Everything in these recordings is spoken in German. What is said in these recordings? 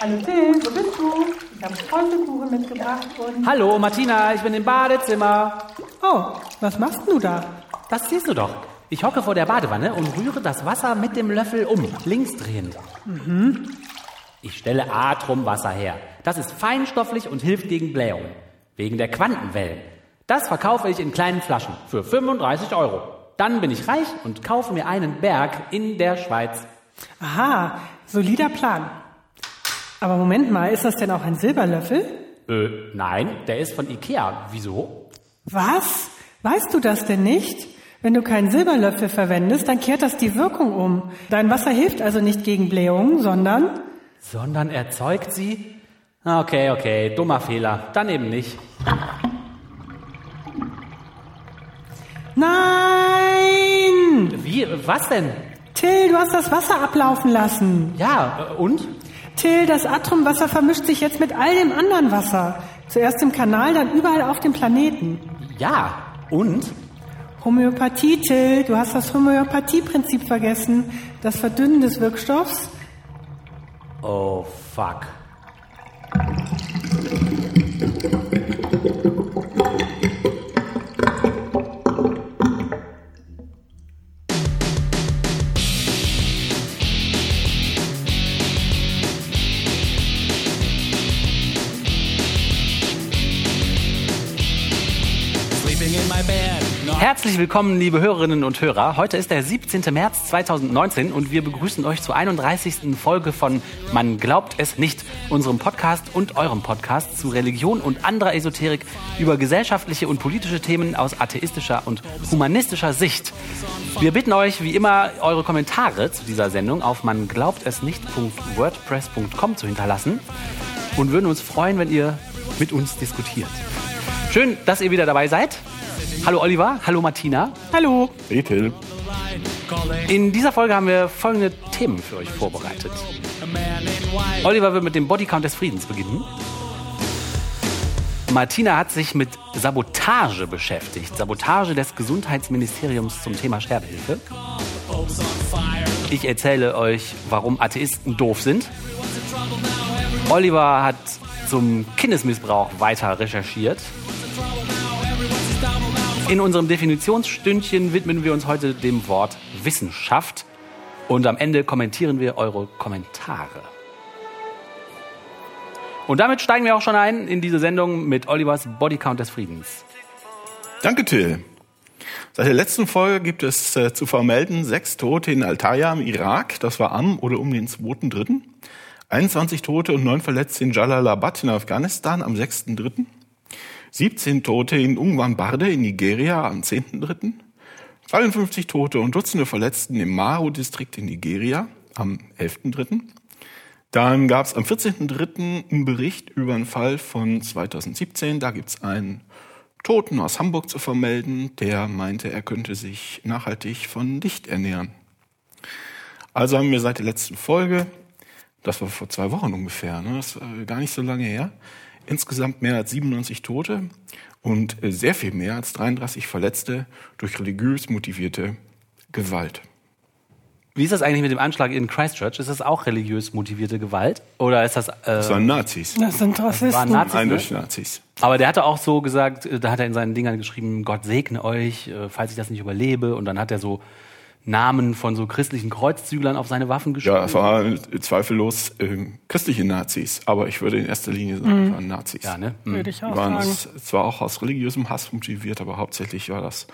Hallo Till, wo bist du? Ich habe Streuselkuchen mitgebracht und... Hallo Martina, ich bin im Badezimmer. Oh, was machst du da? Das siehst du doch. Ich hocke vor der Badewanne und rühre das Wasser mit dem Löffel um, links drehend. Mhm. Ich stelle Atomwasser her. Das ist feinstofflich und hilft gegen Blähungen. Wegen der Quantenwellen. Das verkaufe ich in kleinen Flaschen für 35 Euro. Dann bin ich reich und kaufe mir einen Berg in der Schweiz. Aha, solider Plan. Aber Moment mal, ist das denn auch ein Silberlöffel? Äh, nein, der ist von Ikea. Wieso? Was? Weißt du das denn nicht? Wenn du keinen Silberlöffel verwendest, dann kehrt das die Wirkung um. Dein Wasser hilft also nicht gegen Blähungen, sondern... Sondern erzeugt sie? Okay, okay, dummer Fehler. Dann eben nicht. Nein! Wie? Was denn? Till, du hast das Wasser ablaufen lassen. Ja, äh, und? Till, das Atomwasser vermischt sich jetzt mit all dem anderen Wasser. Zuerst im Kanal, dann überall auf dem Planeten. Ja, und? Homöopathie, Till, du hast das Homöopathieprinzip vergessen. Das Verdünnen des Wirkstoffs. Oh, fuck. Herzlich willkommen, liebe Hörerinnen und Hörer. Heute ist der 17. März 2019 und wir begrüßen euch zur 31. Folge von Man glaubt es nicht, unserem Podcast und eurem Podcast zu Religion und anderer Esoterik über gesellschaftliche und politische Themen aus atheistischer und humanistischer Sicht. Wir bitten euch, wie immer, eure Kommentare zu dieser Sendung auf manglaubtesnicht.wordpress.com zu hinterlassen und würden uns freuen, wenn ihr mit uns diskutiert. Schön, dass ihr wieder dabei seid. Hallo Oliver, hallo Martina. Hallo. Hey Till. In dieser Folge haben wir folgende Themen für euch vorbereitet. Oliver wird mit dem Bodycount des Friedens beginnen. Martina hat sich mit Sabotage beschäftigt. Sabotage des Gesundheitsministeriums zum Thema Sterbehilfe. Ich erzähle euch, warum Atheisten doof sind. Oliver hat zum Kindesmissbrauch weiter recherchiert. In unserem Definitionsstündchen widmen wir uns heute dem Wort Wissenschaft und am Ende kommentieren wir eure Kommentare. Und damit steigen wir auch schon ein in diese Sendung mit Olivers Bodycount des Friedens. Danke, Till. Seit der letzten Folge gibt es äh, zu vermelden sechs Tote in Altaya im Irak. Das war am oder um den 2.3. 21 Tote und neun Verletzte in Jalalabad in Afghanistan am 6.3. 17 Tote in Ungwan-Barde in Nigeria am 10.3., 52 Tote und Dutzende Verletzten im Maru-Distrikt in Nigeria am 11.3. Dann gab es am 14.3. einen Bericht über einen Fall von 2017. Da gibt es einen Toten aus Hamburg zu vermelden, der meinte, er könnte sich nachhaltig von Licht ernähren. Also haben wir seit der letzten Folge, das war vor zwei Wochen ungefähr, ne, das war gar nicht so lange her, insgesamt mehr als 97 Tote und äh, sehr viel mehr als 33 Verletzte durch religiös motivierte Gewalt. Wie ist das eigentlich mit dem Anschlag in Christchurch? Ist das auch religiös motivierte Gewalt? Oder ist das. Äh, das waren Nazis. Das sind Rassisten. waren Nazis, ne? Eindeutig Nazis. Aber der hatte auch so gesagt, äh, da hat er in seinen Dingern geschrieben, Gott segne euch, äh, falls ich das nicht überlebe. Und dann hat er so Namen von so christlichen Kreuzzüglern auf seine Waffen geschrieben. Ja, es waren zweifellos äh, christliche Nazis, aber ich würde in erster Linie sagen, es waren Nazis. Ja, ne? Mhm. Würde ich auch waren sagen. es zwar auch aus religiösem Hass motiviert, aber hauptsächlich war das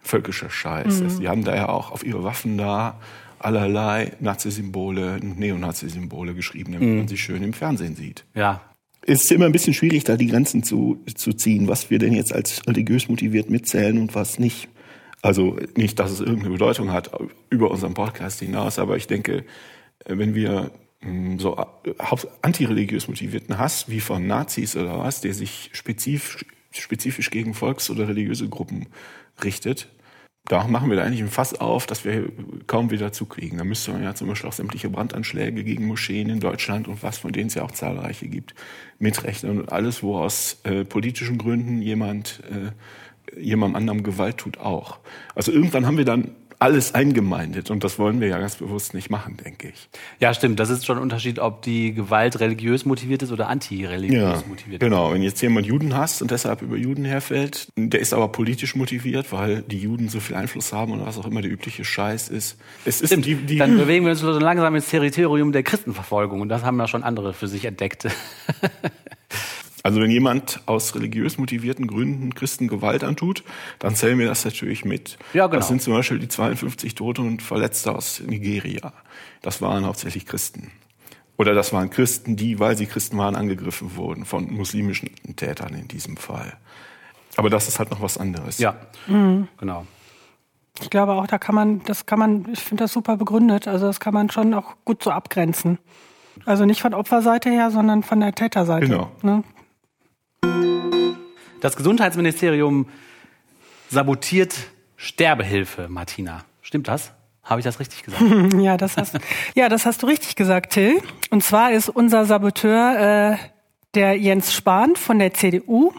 völkischer Scheiß. Mhm. Die haben da ja auch auf ihre Waffen da allerlei Nazi-Symbole, Neonazi-Symbole geschrieben, damit man sie schön im Fernsehen sieht. Ja. Es ist immer ein bisschen schwierig, da die Grenzen zu, zu ziehen, was wir denn jetzt als religiös motiviert mitzählen und was nicht. Also nicht, dass es irgendeine Bedeutung hat über unseren Podcast hinaus, aber ich denke, wenn wir mh, so äh, antireligiös motivierten Hass wie von Nazis oder was, der sich spezifisch, spezifisch gegen Volks- oder religiöse Gruppen richtet, da machen wir da eigentlich ein Fass auf, dass wir kaum wieder zukriegen. Da müsste man ja zum Beispiel auch sämtliche Brandanschläge gegen Moscheen in Deutschland und was, von denen es ja auch zahlreiche gibt, mitrechnen und alles, wo aus äh, politischen Gründen jemand äh, jemand anderem Gewalt tut, auch. Also irgendwann haben wir dann alles eingemeindet. Und das wollen wir ja ganz bewusst nicht machen, denke ich. Ja, stimmt. Das ist schon ein Unterschied, ob die Gewalt religiös motiviert ist oder antireligiös Ja, motiviert. genau. Wenn jetzt jemand Juden hasst und deshalb über Juden herfällt, der ist aber politisch motiviert, weil die Juden so viel Einfluss haben und was auch immer der übliche Scheiß ist. Es ist Stimmt. die, die, Dann bewegen wir uns langsam ins Territorium der Christenverfolgung. Und das haben ja schon andere für sich entdeckt. Also wenn jemand aus religiös motivierten Gründen Christen Gewalt antut, dann zählen wir das natürlich mit. Ja, genau. Das sind zum Beispiel die 52 Tote und Verletzte aus Nigeria. Das waren hauptsächlich Christen. Oder das waren Christen, die, weil sie Christen waren, angegriffen wurden von muslimischen Tätern in diesem Fall. Aber das ist halt noch was anderes. ja, genau. Ich glaube auch, da kann man, das kann man, ich finde das super begründet. Also das kann man schon auch gut so abgrenzen. Also nicht von Opferseite her, sondern von der Täterseite. Genau. Ne? Das Gesundheitsministerium sabotiert Sterbehilfe, Martina. Stimmt das? Habe ich das richtig gesagt? Ja, das hast, ja, das hast du richtig gesagt, Till. Und zwar ist unser Saboteur äh, der Jens Spahn von der CDU.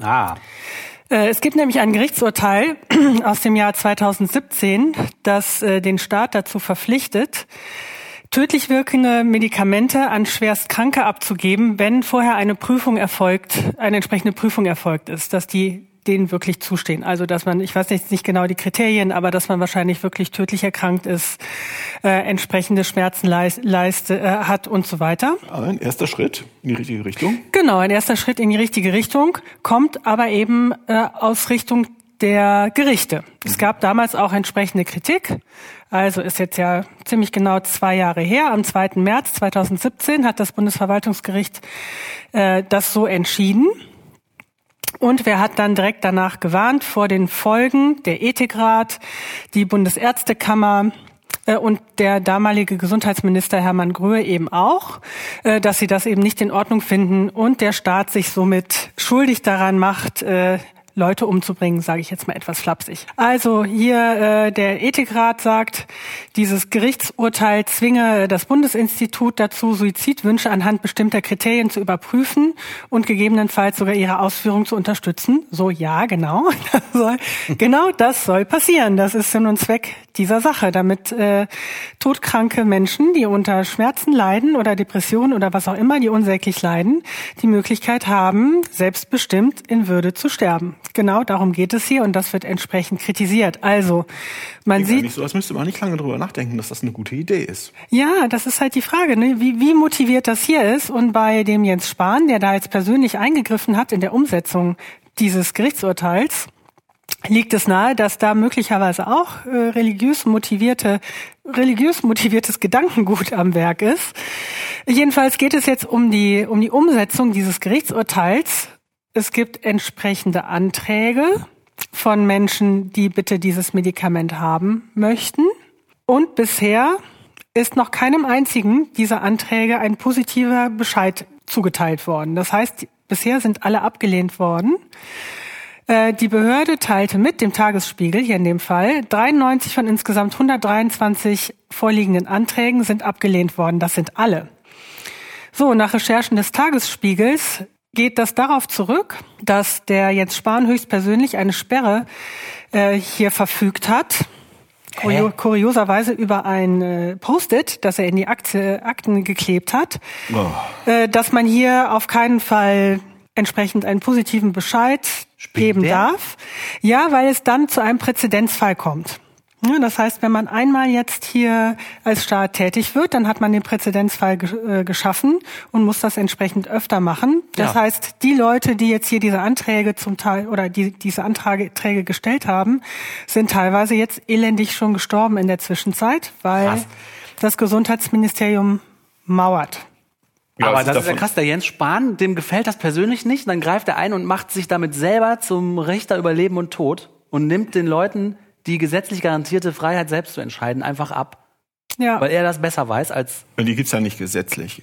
ah, Äh, Es gibt nämlich ein Gerichtsurteil aus dem Jahr 2017, das äh, den Staat dazu verpflichtet, tödlich wirkende Medikamente an Schwerstkranke abzugeben, wenn vorher eine Prüfung erfolgt, eine entsprechende Prüfung erfolgt ist, dass die denen wirklich zustehen. Also dass man, ich weiß jetzt nicht genau die Kriterien, aber dass man wahrscheinlich wirklich tödlich erkrankt ist, äh, entsprechende Schmerzen leist, leist, äh, hat und so weiter. Ein erster Schritt in die richtige Richtung. Genau, ein erster Schritt in die richtige Richtung, kommt aber eben äh, aus Richtung der Gerichte. Es gab damals auch entsprechende Kritik. Also ist jetzt ja ziemlich genau zwei Jahre her. Am 2. März 2017 hat das Bundesverwaltungsgericht äh, das so entschieden. Und wer hat dann direkt danach gewarnt vor den Folgen? Der Ethikrat, die Bundesärztekammer äh, und der damalige Gesundheitsminister Hermann Gröhe eben auch, äh, dass sie das eben nicht in Ordnung finden und der Staat sich somit schuldig daran macht, äh, Leute umzubringen, sage ich jetzt mal etwas flapsig. Also hier äh, der Ethikrat sagt, dieses Gerichtsurteil zwinge das Bundesinstitut dazu, Suizidwünsche anhand bestimmter Kriterien zu überprüfen und gegebenenfalls sogar ihre Ausführung zu unterstützen. So ja, genau. Genau das soll passieren. Das ist Sinn und Zweck dieser Sache, damit äh, todkranke Menschen, die unter Schmerzen leiden oder Depressionen oder was auch immer, die unsäglich leiden, die Möglichkeit haben, selbstbestimmt in Würde zu sterben. Genau darum geht es hier und das wird entsprechend kritisiert. Also, man Klingt sieht, so, als müsste man nicht lange drüber nachdenken, dass das eine gute Idee ist. ja, das ist halt die Frage, ne? wie, wie motiviert das hier ist. Und bei dem Jens Spahn, der da jetzt persönlich eingegriffen hat in der Umsetzung dieses Gerichtsurteils, liegt es nahe, dass da möglicherweise auch äh, religiös motivierte, religiös motiviertes Gedankengut am Werk ist. Jedenfalls geht es jetzt um die, um die Umsetzung dieses Gerichtsurteils. Es gibt entsprechende Anträge von Menschen, die bitte dieses Medikament haben möchten. Und bisher ist noch keinem einzigen dieser Anträge ein positiver Bescheid zugeteilt worden. Das heißt, bisher sind alle abgelehnt worden. Äh, Die Behörde teilte mit, dem Tagesspiegel hier in dem Fall, 93 von insgesamt 123 vorliegenden Anträgen sind abgelehnt worden. Das sind alle. So, nach Recherchen des Tagesspiegels geht das darauf zurück, dass der Jens Spahn höchstpersönlich eine Sperre äh, hier verfügt hat. Kurio kurioserweise über ein äh, Post-it, das er in die Akte, Akten geklebt hat, äh, dass man hier auf keinen Fall entsprechend einen positiven Bescheid geben der? darf. Ja, weil es dann zu einem Präzedenzfall kommt. Ja, das heißt, wenn man einmal jetzt hier als Staat tätig wird, dann hat man den Präzedenzfall ge äh, geschaffen und muss das entsprechend öfter machen. Das Ja. heißt, die Leute, die jetzt hier diese Anträge zum Teil oder die diese Anträge gestellt haben, sind teilweise jetzt elendig schon gestorben in der Zwischenzeit, weil Krass. das Gesundheitsministerium mauert. Ja, Aber das ist ja krass, der Jens Spahn, dem gefällt das persönlich nicht. Dann greift er ein und macht sich damit selber zum Richter über Leben und Tod und nimmt den Leuten die gesetzlich garantierte Freiheit, selbst zu entscheiden, einfach ab. Ja. Weil er das besser weiß als. Und die gibt's ja nicht gesetzlich.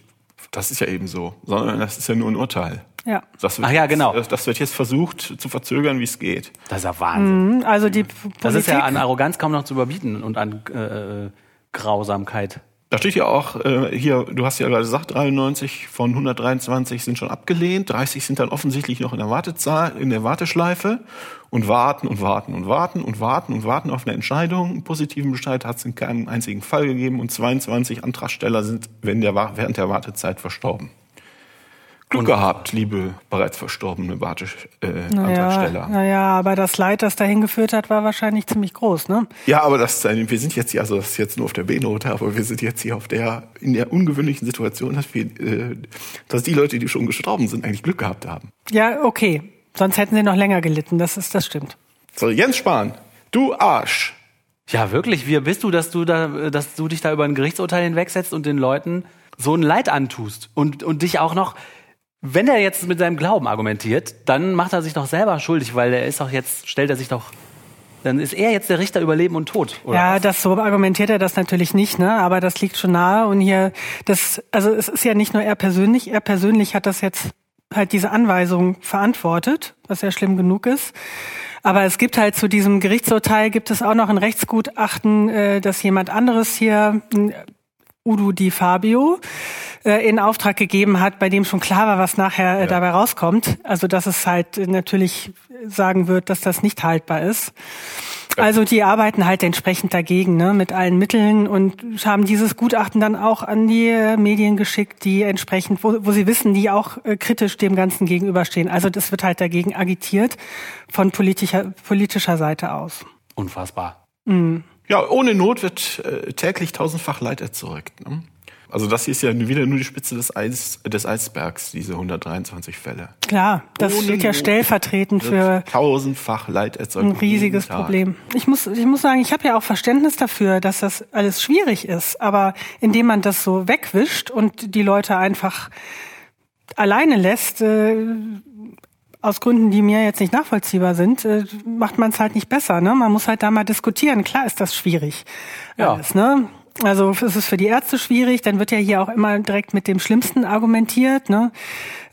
Das ist ja eben so. Sondern das ist ja nur ein Urteil. ja. Das wird Ach ja, genau. Jetzt, das wird jetzt versucht zu verzögern, wie es geht. Das ist ja Wahnsinn. Also die Das Politik, ist ja an Arroganz kaum noch zu überbieten und an äh, äh, Grausamkeit. Da steht ja auch, äh, hier, du hast ja gerade gesagt, 93 von 123 sind schon abgelehnt, 30 sind dann offensichtlich noch in der Wartezahl, in der Warteschleife und warten und warten und warten und warten und warten auf eine Entscheidung. Einen positiven Bescheid hat es in keinem einzigen Fall gegeben und 22 Antragsteller sind während der, während der Wartezeit verstorben. Glück gehabt, liebe bereits verstorbene Warte, äh, Naja, Antragsteller. naja, aber das Leid, das dahin geführt hat, war wahrscheinlich ziemlich groß, ne? Ja, aber das, äh, wir sind jetzt hier, also das ist jetzt nur auf der B-Note, aber wir sind jetzt hier auf der, in der ungewöhnlichen Situation, dass wir, äh, dass die Leute, die schon gestorben sind, eigentlich Glück gehabt haben. Ja, okay. Sonst hätten sie noch länger gelitten, das ist, das stimmt. So, Jens Spahn, du Arsch. Ja, wirklich. Wie bist du, dass du da, dass du dich da über ein Gerichtsurteil hinwegsetzt und den Leuten so ein Leid antust und, und dich auch noch, wenn er jetzt mit seinem Glauben argumentiert, dann macht er sich doch selber schuldig, weil er ist doch jetzt, stellt er sich doch, dann ist er jetzt der Richter über Leben und Tod. Oder ja, das so argumentiert er das natürlich nicht, ne? Aber das liegt schon nahe und hier, das, also es ist ja nicht nur er persönlich, er persönlich hat das jetzt halt diese Anweisung verantwortet, was ja schlimm genug ist. Aber es gibt halt zu diesem Gerichtsurteil gibt es auch noch ein Rechtsgutachten, äh, dass jemand anderes hier, Udo Di Fabio, äh, in Auftrag gegeben hat, bei dem schon klar war, was nachher äh, dabei rauskommt. Also dass es halt äh, natürlich sagen wird, dass das nicht haltbar ist. Also die arbeiten halt entsprechend dagegen, ne, mit allen Mitteln und haben dieses Gutachten dann auch an die Medien geschickt, die entsprechend, wo, wo sie wissen, die auch äh, kritisch dem Ganzen gegenüberstehen. Also das wird halt dagegen agitiert von politischer, politischer Seite aus. Unfassbar. Ja, ohne Not wird äh, täglich tausendfach Leid erzeugt. Ne? Also das hier ist ja wieder nur die Spitze des, Eis, des Eisbergs, diese 123 Fälle. Klar, das Ohne steht ja stellvertretend für tausendfach Leid erzeugt. ein riesiges. Problem. Ich muss, ich muss sagen, ich habe ja auch Verständnis dafür, dass das alles schwierig ist. Aber indem man das so wegwischt und die Leute einfach alleine lässt, äh, aus Gründen, die mir jetzt nicht nachvollziehbar sind, äh, macht man es halt nicht besser. Ne? Man muss halt da mal diskutieren. Klar ist das schwierig. Ja. Alles, ne? Also es ist für die Ärzte schwierig, dann wird ja hier auch immer direkt mit dem Schlimmsten argumentiert, ne?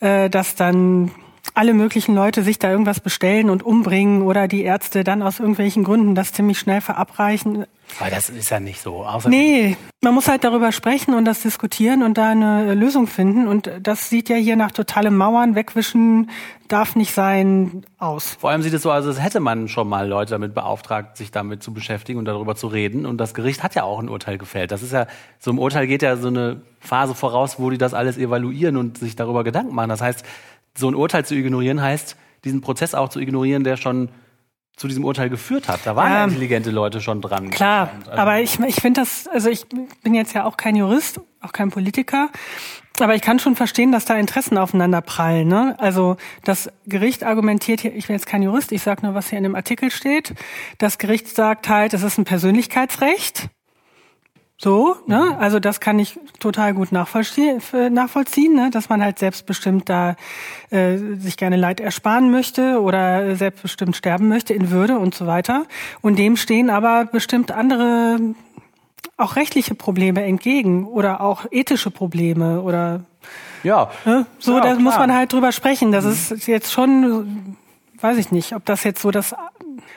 äh, dass dann alle möglichen Leute sich da irgendwas bestellen und umbringen oder die Ärzte dann aus irgendwelchen Gründen das ziemlich schnell verabreichen. Aber das ist ja nicht so. Außer Nee, man muss halt darüber sprechen und das diskutieren und da eine Lösung finden. Und das sieht ja hier nach totalem Mauern, wegwischen darf nicht sein, aus. Vor allem sieht es so aus, als hätte man schon mal Leute damit beauftragt, sich damit zu beschäftigen und darüber zu reden. Und das Gericht hat ja auch ein Urteil gefällt. Das ist ja, so im Urteil geht ja so eine Phase voraus, wo die das alles evaluieren und sich darüber Gedanken machen. Das heißt, so ein Urteil zu ignorieren heißt, diesen Prozess auch zu ignorieren, der schon zu diesem Urteil geführt hat. Da waren ja Ja. intelligente Leute schon dran. Klar, Also- aber ich, ich finde das, also ich bin jetzt ja auch kein Jurist, auch kein Politiker, aber ich kann schon verstehen, dass da Interessen aufeinander prallen. Ne? Also das Gericht argumentiert hier, ich bin jetzt kein Jurist, ich sage nur, was hier in dem Artikel steht. Das Gericht sagt halt, es ist ein Persönlichkeitsrecht. So, ne? Also das kann ich total gut nachvollziehen, nachvollziehen ne? dass man halt selbstbestimmt da äh, sich gerne Leid ersparen möchte oder selbstbestimmt sterben möchte in Würde und so weiter. Und dem stehen aber bestimmt andere auch rechtliche Probleme entgegen oder auch ethische Probleme oder Ja. ne? so, Ja, da klar. muss man halt drüber sprechen. Das ist jetzt schon, weiß ich nicht, ob das jetzt so das,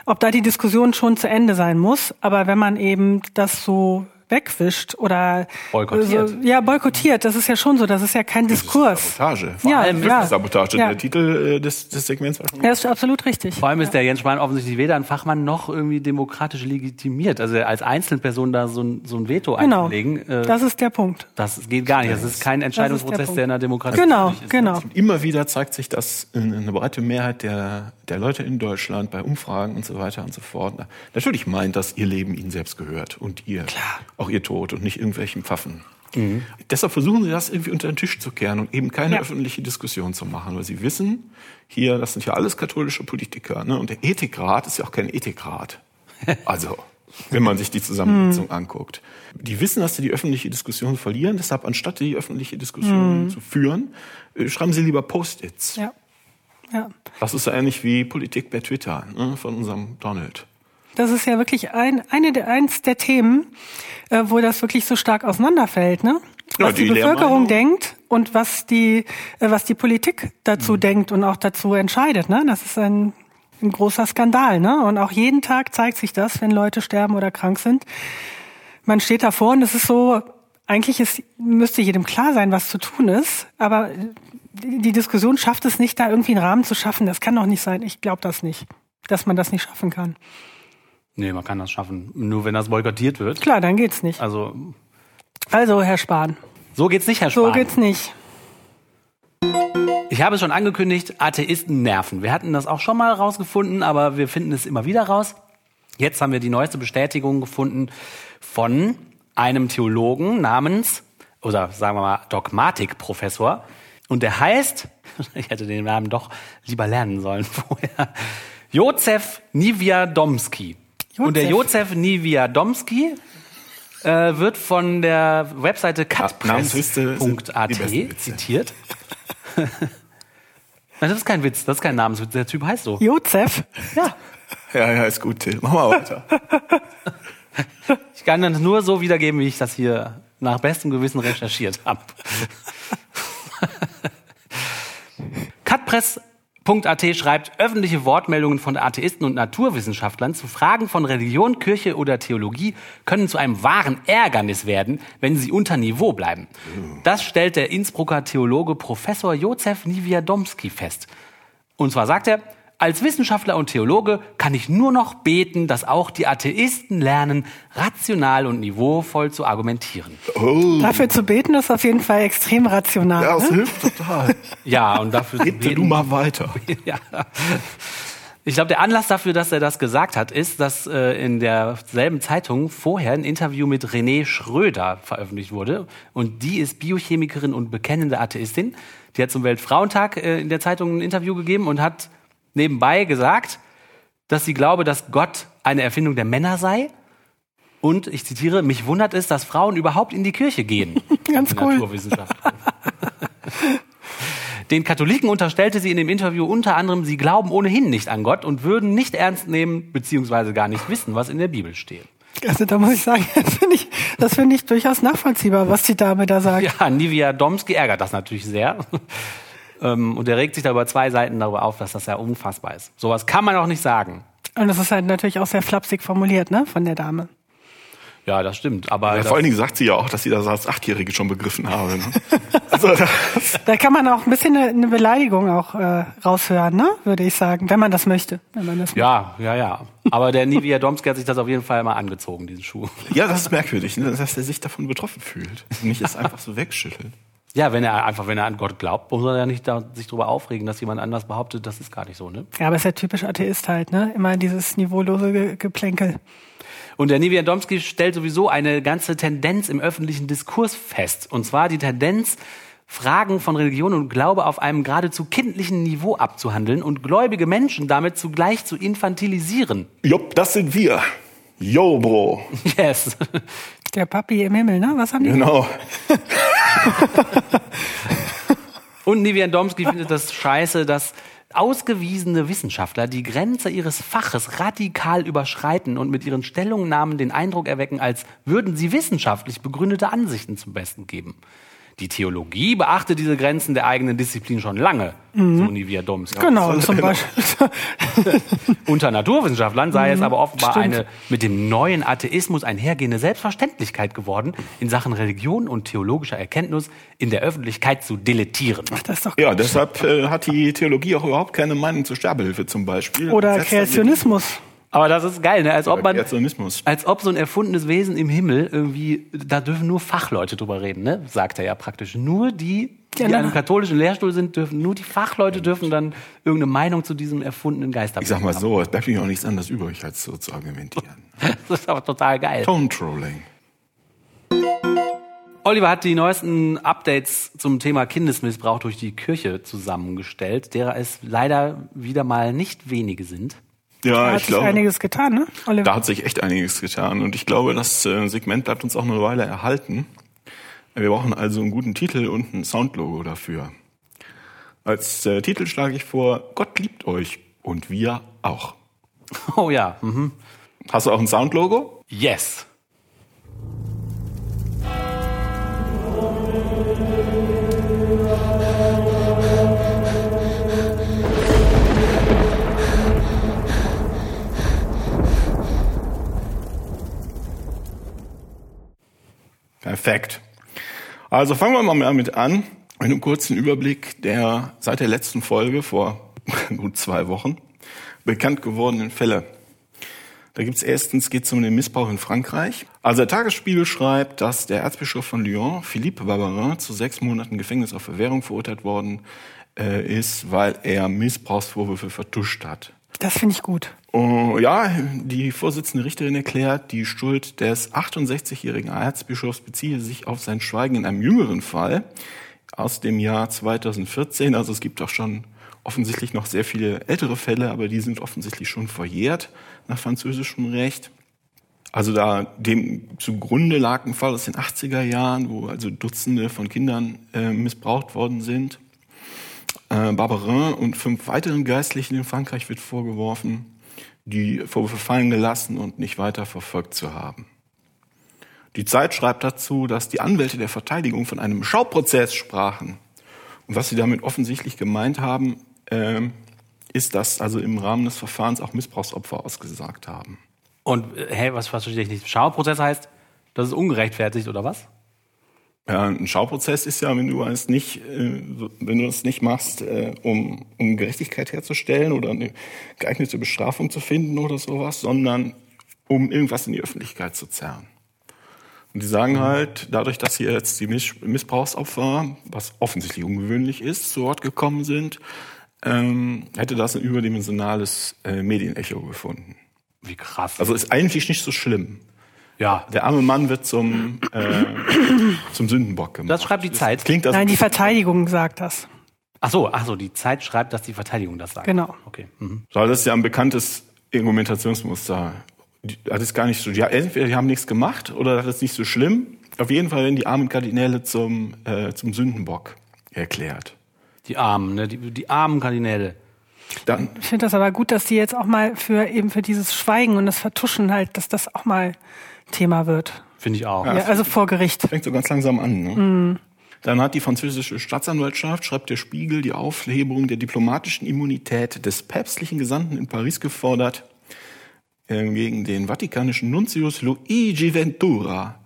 ob da die Diskussion schon zu Ende sein muss. Aber wenn man eben das so wegwischt oder Boykottiert. So, ja, boykottiert, das ist ja schon so, das ist ja kein Diskurs. Sabotage. Vor Ja, allem ja. Sabotage. Ja. Der Titel äh, des, des Segments war schon Ja, ist absolut richtig. Vor allem ist der Jens Spahn offensichtlich weder ein Fachmann noch irgendwie demokratisch legitimiert. Also als Einzelperson da so ein, so ein Veto Genau. einzulegen, äh, Das ist der Punkt. das geht gar nicht. Das ist kein Entscheidungsprozess, Punkt. der in einer Demokratie Genau, ist. genau. Immer wieder zeigt sich, dass eine breite Mehrheit der, der Leute in Deutschland bei Umfragen und so weiter und so fort na, natürlich meint, dass ihr Leben ihnen selbst gehört und ihr auch ihr Tod und nicht irgendwelchen Pfaffen. Deshalb versuchen sie das irgendwie unter den Tisch zu kehren und eben keine Ja. öffentliche Diskussion zu machen, weil sie wissen, hier, das sind ja alles katholische Politiker, ne? und der Ethikrat ist ja auch kein Ethikrat. Also, wenn man sich die Zusammensetzung anguckt. Die wissen, dass sie die öffentliche Diskussion verlieren, deshalb anstatt die öffentliche Diskussion zu führen, äh, schreiben sie lieber Post-its. Ja. Ja. Das ist so ähnlich wie Politik bei Twitter ne, von unserem Donald. Das ist ja wirklich ein, eine der, eins der Themen, äh, wo das wirklich so stark auseinanderfällt, ne? Ja, Was die, die Bevölkerung denkt und was die, äh, was die Politik dazu Mhm. denkt und auch dazu entscheidet, ne? Das ist ein, ein großer Skandal, ne? Und auch jeden Tag zeigt sich das, wenn Leute sterben oder krank sind. Man steht davor und es ist so, eigentlich ist, müsste jedem klar sein, was zu tun ist, aber die Diskussion schafft es nicht, da irgendwie einen Rahmen zu schaffen. Das kann doch nicht sein. Ich glaube das nicht, dass man das nicht schaffen kann. Nee, man kann das schaffen. Nur wenn das boykottiert wird. Klar, dann geht's nicht. Also, Also, Herr Spahn, so geht's nicht, Herr so Spahn. geht's nicht. Ich habe es schon angekündigt, Atheisten nerven. Wir hatten das auch schon mal rausgefunden, aber wir finden es immer wieder raus. Jetzt haben wir die neueste Bestätigung gefunden von einem Theologen namens, oder sagen wir mal Dogmatikprofessor. Und der heißt, ich hätte den Namen doch lieber lernen sollen vorher, Jozef Niewiadomski. Und der Jozef Niewiadomski äh, wird von der Webseite cutpress.at zitiert. Nein, das ist kein Witz, das ist kein Namenswitz. Der Typ heißt so. Jozef, Ja. Ja, ja, ist gut, Till. Mach mal weiter. Ich kann das nur so wiedergeben, wie ich das hier nach bestem Gewissen recherchiert habe. Cutpress.at schreibt, öffentliche Wortmeldungen von Atheisten und Naturwissenschaftlern zu Fragen von Religion, Kirche oder Theologie können zu einem wahren Ärgernis werden, wenn sie unter Niveau bleiben. Das stellt der Innsbrucker Theologe Professor Jozef Niewiadomski fest. Und zwar sagt er, als Wissenschaftler und Theologe kann ich nur noch beten, dass auch die Atheisten lernen, rational und niveauvoll zu argumentieren. dafür zu beten ist auf jeden Fall extrem rational. Ja, das ne? hilft total. Ja, und dafür zu Bitte beten, du mal weiter. ja. Ich glaube, der Anlass dafür, dass er das gesagt hat, ist, dass äh, in derselben Zeitung vorher ein Interview mit René Schröder veröffentlicht wurde. Und die ist Biochemikerin und bekennende Atheistin. Die hat zum Weltfrauentag äh, in der Zeitung ein Interview gegeben und hat nebenbei gesagt, dass sie glaube, dass Gott eine Erfindung der Männer sei. Und ich zitiere, mich wundert es, dass Frauen überhaupt in die Kirche gehen. Ganz cool. Den Katholiken unterstellte sie in dem Interview unter anderem, sie glauben ohnehin nicht an Gott und würden nicht ernst nehmen, beziehungsweise gar nicht wissen, was in der Bibel steht. Also da muss ich sagen, das finde ich, das finde ich durchaus nachvollziehbar, was die Dame da sagt. Ja, Nivia Domski ärgert das natürlich sehr. Ähm, Und er regt sich da über zwei Seiten darüber auf, dass das ja unfassbar ist. Sowas kann man auch nicht sagen. Und das ist halt natürlich auch sehr flapsig formuliert, ne, von der Dame. Ja, das stimmt. Aber Ja, das, vor allen Dingen sagt sie ja auch, dass sie das als Achtjährige schon begriffen habe. Ne? Also, Da kann man auch ein bisschen eine, eine Beleidigung auch äh, raushören, ne, würde ich sagen, wenn man das möchte. Wenn man das ja, ja, ja. Aber der Nivia Domski hat sich das auf jeden Fall mal angezogen, diesen Schuh. ja, das ist merkwürdig, ne? dass er sich davon betroffen fühlt. Und nicht es einfach so wegschüttelt. Ja, wenn er einfach, wenn er an Gott glaubt, muss er ja nicht da, sich darüber aufregen, dass jemand anders behauptet, das ist gar nicht so, ne? Ja, aber ist ja typisch Atheist halt, ne? Immer dieses niveaulose Ge Geplänkel. Und der Nivia Domski stellt sowieso eine ganze Tendenz im öffentlichen Diskurs fest. Und zwar die Tendenz, Fragen von Religion und Glaube auf einem geradezu kindlichen Niveau abzuhandeln und gläubige Menschen damit zugleich zu infantilisieren. Jupp, das sind wir. Yo, Bro. Yes. Der Papi im Himmel, ne? Was haben die? Genau. Und Nivia Domski findet das scheiße, dass ausgewiesene Wissenschaftler die Grenze ihres Faches radikal überschreiten und mit ihren Stellungnahmen den Eindruck erwecken, als würden sie wissenschaftlich begründete Ansichten zum Besten geben. Die Theologie beachtet diese Grenzen der eigenen Disziplin schon lange, so Nivia Domski. Genau, zum Beispiel. Unter Naturwissenschaftlern sei es aber offenbar eine mit dem neuen Atheismus einhergehende Selbstverständlichkeit geworden, in Sachen Religion und theologischer Erkenntnis in der Öffentlichkeit zu dilettieren. Das ist doch Ja, deshalb äh, hat die Theologie auch überhaupt keine Meinung zur Sterbehilfe zum Beispiel. Oder Kreationismus. Aber das ist geil, ne? als ob man, als ob so ein erfundenes Wesen im Himmel irgendwie, da dürfen nur Fachleute drüber reden, ne? sagt er ja praktisch. Nur die, die Ja, an na- einem katholischen Lehrstuhl sind, dürfen, nur die Fachleute dürfen dann irgendeine Meinung zu diesem erfundenen Geister Ich sag mal so, es bleibt mir auch nichts anderes übrig, als so zu argumentieren. Das ist aber total geil. Tone Trolling. Oliver hat die neuesten Updates zum Thema Kindesmissbrauch durch die Kirche zusammengestellt, derer es leider wieder mal nicht wenige sind. Da Ja, hat ich sich glaube, einiges getan, ne? Oliver? da hat sich echt einiges getan. Und ich glaube, das äh, Segment bleibt uns auch eine Weile erhalten. Wir brauchen also einen guten Titel und ein Soundlogo dafür. Als äh, Titel schlage ich vor, Gott liebt euch und wir auch. Oh ja, mhm. Hast du auch ein Soundlogo? yes. Perfekt. Also fangen wir mal damit an. Einen kurzen Überblick der seit der letzten Folge vor gut zwei Wochen bekannt gewordenen Fälle. Da gibt's erstens geht's um den Missbrauch in Frankreich. Also der Tagesspiegel schreibt, dass der Erzbischof von Lyon, Philippe Barbarin, zu sechs Monaten Gefängnis auf Bewährung verurteilt worden äh, ist, weil er Missbrauchsvorwürfe vertuscht hat. Das finde ich gut. Oh, ja, die Vorsitzende Richterin erklärt, die Schuld des 68-jährigen Erzbischofs beziehe sich auf sein Schweigen in einem jüngeren Fall aus dem Jahr 2014. Also es gibt auch schon offensichtlich noch sehr viele ältere Fälle, aber die sind offensichtlich schon verjährt nach französischem Recht. Also da dem zugrunde lag ein Fall aus den 80er Jahren, wo also Dutzende von Kindern äh, missbraucht worden sind. Äh, Barbarin und fünf weiteren Geistlichen in Frankreich wird vorgeworfen, die Vorwürfe fallen gelassen und nicht weiter verfolgt zu haben. Die Zeit schreibt dazu, dass die Anwälte der Verteidigung von einem Schauprozess sprachen. Und was sie damit offensichtlich gemeint haben, äh, ist, dass also im Rahmen des Verfahrens auch Missbrauchsopfer ausgesagt haben. Und äh, hä, was verstehe ich nicht? Schauprozess heißt, das ist ungerechtfertigt oder was? Ja, ein Schauprozess ist ja, wenn du es nicht, äh, wenn du es nicht machst, äh, um, um Gerechtigkeit herzustellen oder eine geeignete Bestrafung zu finden oder sowas, sondern um irgendwas in die Öffentlichkeit zu zerren. Und die sagen halt, dadurch, dass hier jetzt die Miss Missbrauchsopfer, was offensichtlich ungewöhnlich ist, zu Wort gekommen sind, ähm, hätte das ein überdimensionales äh, Medienecho gefunden. Wie krass. Also ist eigentlich nicht so schlimm. Ja, Der arme Mann wird zum, äh, zum Sündenbock gemacht. das schreibt die Zeit. Klingt das Nein, die Verteidigung sagt das. Ach so, ach so, die Zeit schreibt, dass die Verteidigung das sagt. Genau. Okay. Mhm. So, das ist ja ein bekanntes Argumentationsmuster. Die- Das ist gar nicht so. Ja, entweder die haben nichts gemacht oder das ist nicht so schlimm. Auf jeden Fall werden die armen Kardinäle zum, äh, zum Sündenbock erklärt. Die Armen, ne? die, die armen Kardinäle. Dann, Ich finde das aber gut, dass die jetzt auch mal für eben für dieses Schweigen und das Vertuschen halt, dass das auch mal Thema wird. Finde ich auch. Ja, also vor Gericht. fängt so ganz langsam an. Ne? Dann hat die französische Staatsanwaltschaft, schreibt der Spiegel, die Aufhebung der diplomatischen Immunität des päpstlichen Gesandten in Paris gefordert äh, gegen den vatikanischen Nuntius Luigi Ventura.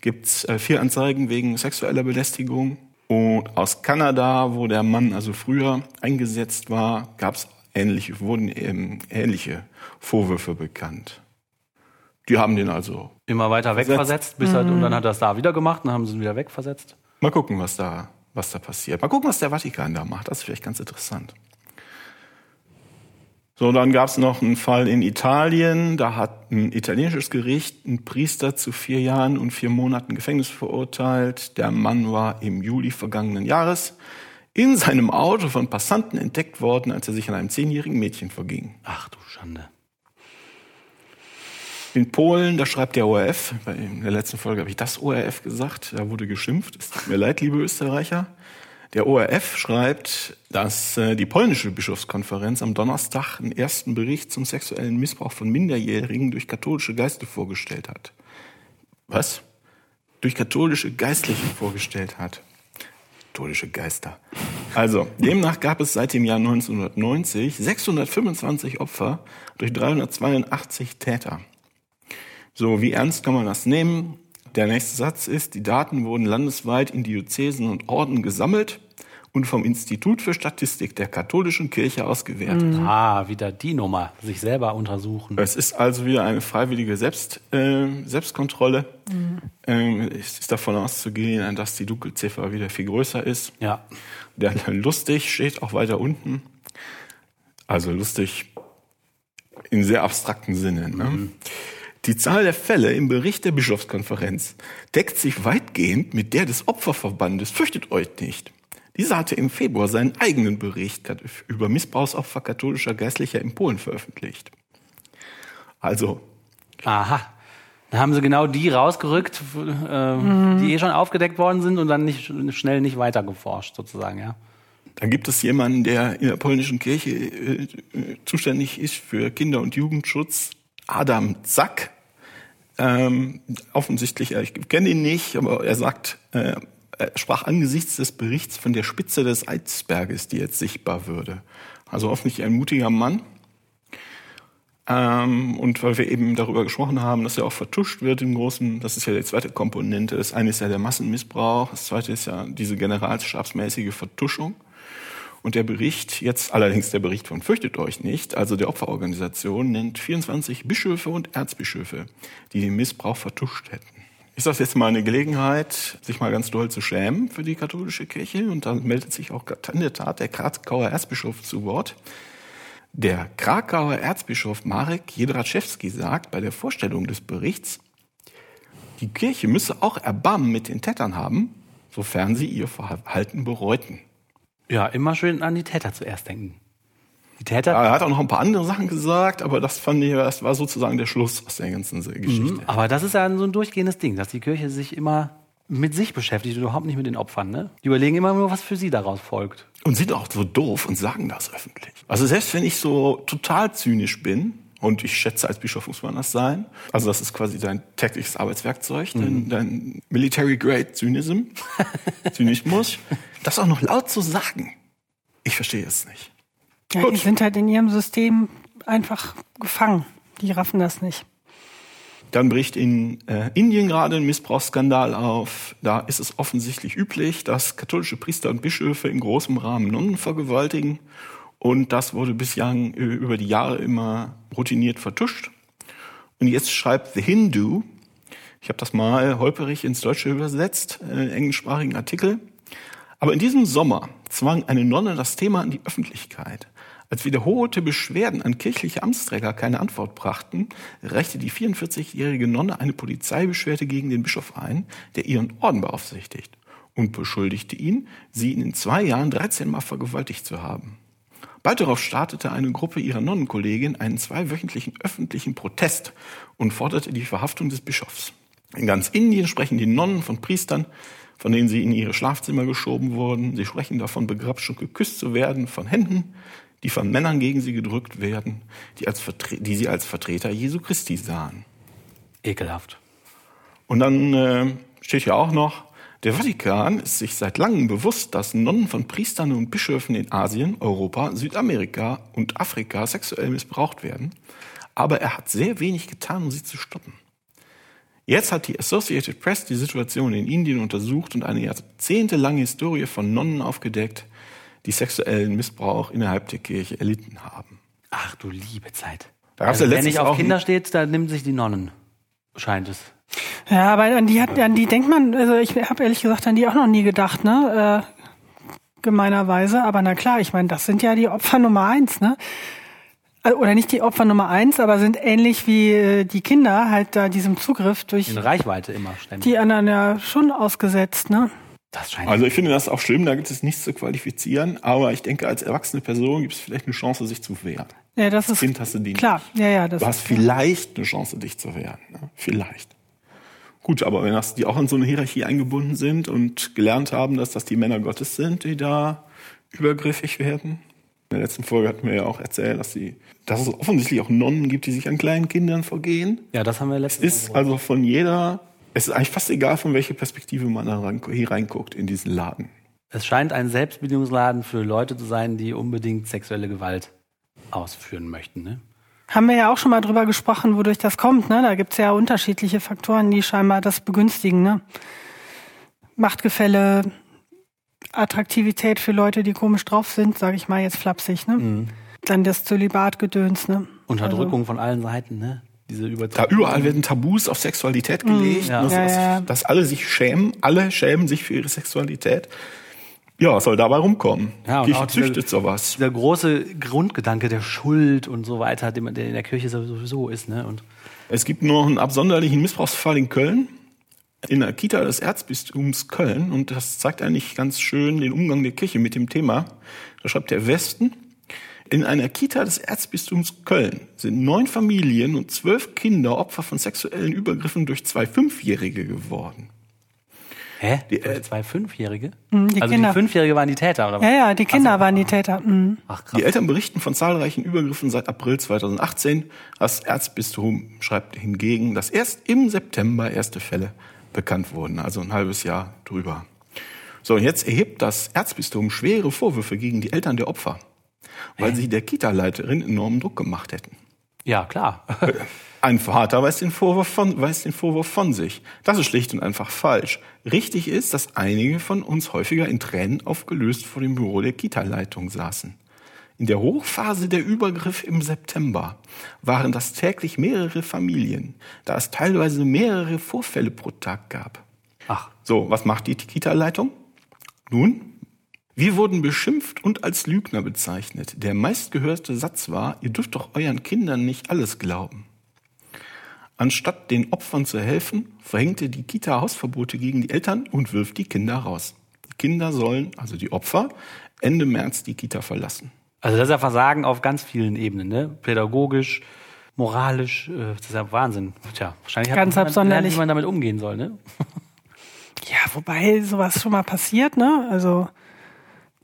Gibt's äh, vier Anzeigen wegen sexueller Belästigung. Und aus Kanada, wo der Mann also früher eingesetzt war, gab's ähnliche, wurden ähm, ähnliche Vorwürfe bekannt. Die haben den also Immer weiter wegversetzt, bis halt, und dann hat er es da wieder gemacht, dann haben sie ihn wieder wegversetzt. Mal gucken, was da, was da passiert. Mal gucken, was der Vatikan da macht. Das ist vielleicht ganz interessant. So, dann gab es noch einen Fall in Italien. Da hat ein italienisches Gericht einen Priester zu vier Jahren und vier Monaten Gefängnis verurteilt. Der Mann war im Juli vergangenen Jahres in seinem Auto von Passanten entdeckt worden, als er sich an einem zehnjährigen Mädchen verging. Ach du Schande. In Polen, da schreibt der ORF, in der letzten Folge habe ich das ORF gesagt, da wurde geschimpft. Es tut mir leid, liebe Österreicher. Der ORF schreibt, dass äh, die polnische Bischofskonferenz am Donnerstag einen ersten Bericht zum sexuellen Missbrauch von Minderjährigen durch katholische Geiste vorgestellt hat. Was? Durch katholische Geistliche vorgestellt hat. Katholische Geister. Also, demnach gab es seit dem Jahr 1990 625 Opfer durch 382 Täter. So, wie ernst kann man das nehmen? Der nächste Satz ist, die Daten wurden landesweit in Diözesen und Orden gesammelt und vom Institut für Statistik der katholischen Kirche ausgewertet. Ah, wieder die Nummer. Sich selber untersuchen. Es ist also wieder eine freiwillige Selbst, äh, Selbstkontrolle. Ähm, es ist davon auszugehen, dass die Dunkelziffer wieder viel größer ist. Ja. Der lustig steht auch weiter unten. Also lustig in sehr abstrakten Sinne. Ne? Die Zahl der Fälle im Bericht der Bischofskonferenz deckt sich weitgehend mit der des Opferverbandes. Fürchtet euch nicht. Dieser hatte im Februar seinen eigenen Bericht über Missbrauchsopfer katholischer Geistlicher in Polen veröffentlicht. Also, Aha. Da haben sie genau die rausgerückt, äh, die eh schon aufgedeckt worden sind und dann nicht schnell nicht weiter geforscht, sozusagen, ja. Da gibt es jemanden, der in der polnischen Kirche äh, zuständig ist für Kinder- und Jugendschutz, Adam Zack. Ähm, offensichtlich, ich kenne ihn nicht, aber er sagt, äh, er sprach angesichts des Berichts von der Spitze des Eisberges, die jetzt sichtbar würde. Also offensichtlich ein mutiger Mann. Ähm, und weil wir eben darüber gesprochen haben, dass er auch vertuscht wird im Großen, das ist ja die zweite Komponente. Das eine ist ja der Massenmissbrauch, das zweite ist ja diese generalstabsmäßige Vertuschung. Und der Bericht, jetzt allerdings der Bericht von Fürchtet euch nicht, also der Opferorganisation, nennt 24 Bischöfe und Erzbischöfe, die den Missbrauch vertuscht hätten. Ist das jetzt mal eine Gelegenheit, sich mal ganz doll zu schämen für die katholische Kirche? Und dann meldet sich auch in der Tat der Krakauer Erzbischof zu Wort. Der Krakauer Erzbischof Marek Jedraszewski sagt bei der Vorstellung des Berichts, die Kirche müsse auch Erbarmen mit den Tätern haben, sofern sie ihr Verhalten bereuten. Ja, immer schön an die Täter zuerst denken. Die Täter. Ja, er hat auch noch ein paar andere Sachen gesagt, aber das fand ich, das war sozusagen der Schluss aus der ganzen Geschichte. Mhm, aber das ist ja so ein durchgehendes Ding, dass die Kirche sich immer mit sich beschäftigt und überhaupt nicht mit den Opfern. Ne? Die überlegen immer nur, was für sie daraus folgt. Und sind auch so doof und sagen das öffentlich. Also selbst wenn ich so total zynisch bin, und ich schätze, als Bischof muss man das sein. Also das ist quasi dein tägliches Arbeitswerkzeug, dein, mhm. dein Military Grade Zynism, Zynismus. Das auch noch laut zu sagen, ich verstehe es nicht. Ja, Gut. die sind halt in ihrem System einfach gefangen. Die raffen das nicht. Dann bricht in äh, Indien gerade ein Missbrauchsskandal auf. Da ist es offensichtlich üblich, dass katholische Priester und Bischöfe in großem Rahmen Nonnen vergewaltigen. Und das wurde bislang über die Jahre immer routiniert vertuscht. Und jetzt schreibt The Hindu, ich habe das mal holperig ins Deutsche übersetzt, einen englischsprachigen Artikel. Aber in diesem Sommer zwang eine Nonne das Thema in die Öffentlichkeit. Als wiederholte Beschwerden an kirchliche Amtsträger keine Antwort brachten, reichte die 44-jährige Nonne eine Polizeibeschwerde gegen den Bischof ein, der ihren Orden beaufsichtigt, und beschuldigte ihn, sie in zwei Jahren 13 Mal vergewaltigt zu haben. Bald darauf startete eine Gruppe ihrer Nonnenkollegin einen zweiwöchentlichen öffentlichen Protest und forderte die Verhaftung des Bischofs. In ganz Indien sprechen die Nonnen von Priestern, von denen sie in ihre Schlafzimmer geschoben wurden. Sie sprechen davon, begrapscht und geküsst zu werden von Händen, die von Männern gegen sie gedrückt werden, die, als die sie als Vertreter Jesu Christi sahen. Ekelhaft. Und dann äh, steht ja auch noch, der Vatikan ist sich seit langem bewusst, dass Nonnen von Priestern und Bischöfen in Asien, Europa, Südamerika und Afrika sexuell missbraucht werden, aber er hat sehr wenig getan, um sie zu stoppen. Jetzt hat die Associated Press die Situation in Indien untersucht und eine jahrzehntelange Historie von Nonnen aufgedeckt, die sexuellen Missbrauch innerhalb der Kirche erlitten haben. Ach du liebe Zeit. Da also, wenn nicht auf Kinder steht, dann nimmt sich die Nonnen, scheint es. Ja, aber an die hat, an die denkt man, also ich habe ehrlich gesagt an die auch noch nie gedacht, ne? Äh, gemeinerweise. Aber na klar, ich meine, das sind ja die Opfer Nummer eins, ne? Äh, oder nicht die Opfer Nummer eins, aber sind ähnlich wie äh, die Kinder halt da diesem Zugriff durch in Reichweite immer ständig. Die anderen ja schon ausgesetzt, ne? Das scheint also ich finde das auch schlimm, da gibt es nichts zu qualifizieren, aber ich denke, als erwachsene Person gibt es vielleicht eine Chance, sich zu wehren. Ja, das als ist kind hast du die klar. Nicht. Ja, ja, das du hast vielleicht eine Chance, dich zu wehren. Ne? Vielleicht. Gut, aber wenn das, die auch in so eine Hierarchie eingebunden sind und gelernt haben, dass das die Männer Gottes sind, die da übergriffig werden. In der letzten Folge hatten wir ja auch erzählt, dass, die, dass es offensichtlich auch Nonnen gibt, die sich an kleinen Kindern vergehen. Ja, das haben wir letztes Es ist also von jeder es ist eigentlich fast egal, von welcher Perspektive man da hier reinguckt in diesen Laden. Es scheint ein Selbstbedienungsladen für Leute zu sein, die unbedingt sexuelle Gewalt ausführen möchten. Ne? Haben wir ja auch schon mal drüber gesprochen, wodurch das kommt. Ne? Da gibt's ja unterschiedliche Faktoren, die scheinbar das begünstigen. Ne? Machtgefälle, Attraktivität für Leute, die komisch drauf sind, sage ich mal jetzt flapsig. Ne? Mhm. Dann das Zölibatgedöns. Ne? Unterdrückung also. von allen Seiten. Ne? diese Da überall werden Tabus auf Sexualität mhm. gelegt, ja. dass, ja, ja. dass, alle sich schämen, alle schämen sich für ihre Sexualität. Ja, soll dabei rumkommen? Ja, Kirche züchtet sowas. Der große Grundgedanke der Schuld und so weiter, der in der Kirche sowieso ist. Ne? Und es gibt noch einen absonderlichen Missbrauchsfall in Köln, in der Kita des Erzbistums Köln. Und das zeigt eigentlich ganz schön den Umgang der Kirche mit dem Thema. Da schreibt der Westen, in einer Kita des Erzbistums Köln sind neun Familien und zwölf Kinder Opfer von sexuellen Übergriffen durch zwei Fünfjährige geworden. Hä? Die, äh, zwei Fünfjährige? Mhm, die also Kinder. die Fünfjährige waren die Täter, oder was? Ja, ja, die Kinder Ach, waren die Täter. Mhm. Ach, krass. Die Eltern berichten von zahlreichen Übergriffen seit April 2018. Das Erzbistum schreibt hingegen, dass erst im September erste Fälle bekannt wurden, also ein halbes Jahr drüber. So, und jetzt erhebt das Erzbistum schwere Vorwürfe gegen die Eltern der Opfer weil sie der Kita-Leiterin enormen Druck gemacht hätten. Ja, klar. Ein Vater weist den, Vorwurf von, weist den Vorwurf von sich. Das ist schlicht und einfach falsch. Richtig ist, dass einige von uns häufiger in Tränen aufgelöst vor dem Büro der Kita-Leitung saßen. In der Hochphase der Übergriffe im September waren das täglich mehrere Familien, da es teilweise mehrere Vorfälle pro Tag gab. Ach, So, was macht die Kita-Leitung? Nun, wir wurden beschimpft und als Lügner bezeichnet. Der meistgehörte Satz war, ihr dürft doch euren Kindern nicht alles glauben. Anstatt den Opfern zu helfen, verhängte die Kita Hausverbote gegen die Eltern und wirft die Kinder raus. Die Kinder sollen, also die Opfer, Ende März die Kita verlassen. also das ist ja Versagen auf ganz vielen Ebenen, ne? Pädagogisch, moralisch, äh, das ist ja Wahnsinn. Tja, wahrscheinlich hat Ganz absonderlich. gelernt, wie man damit umgehen soll, ne? Ja, wobei sowas schon mal passiert, ne? Also,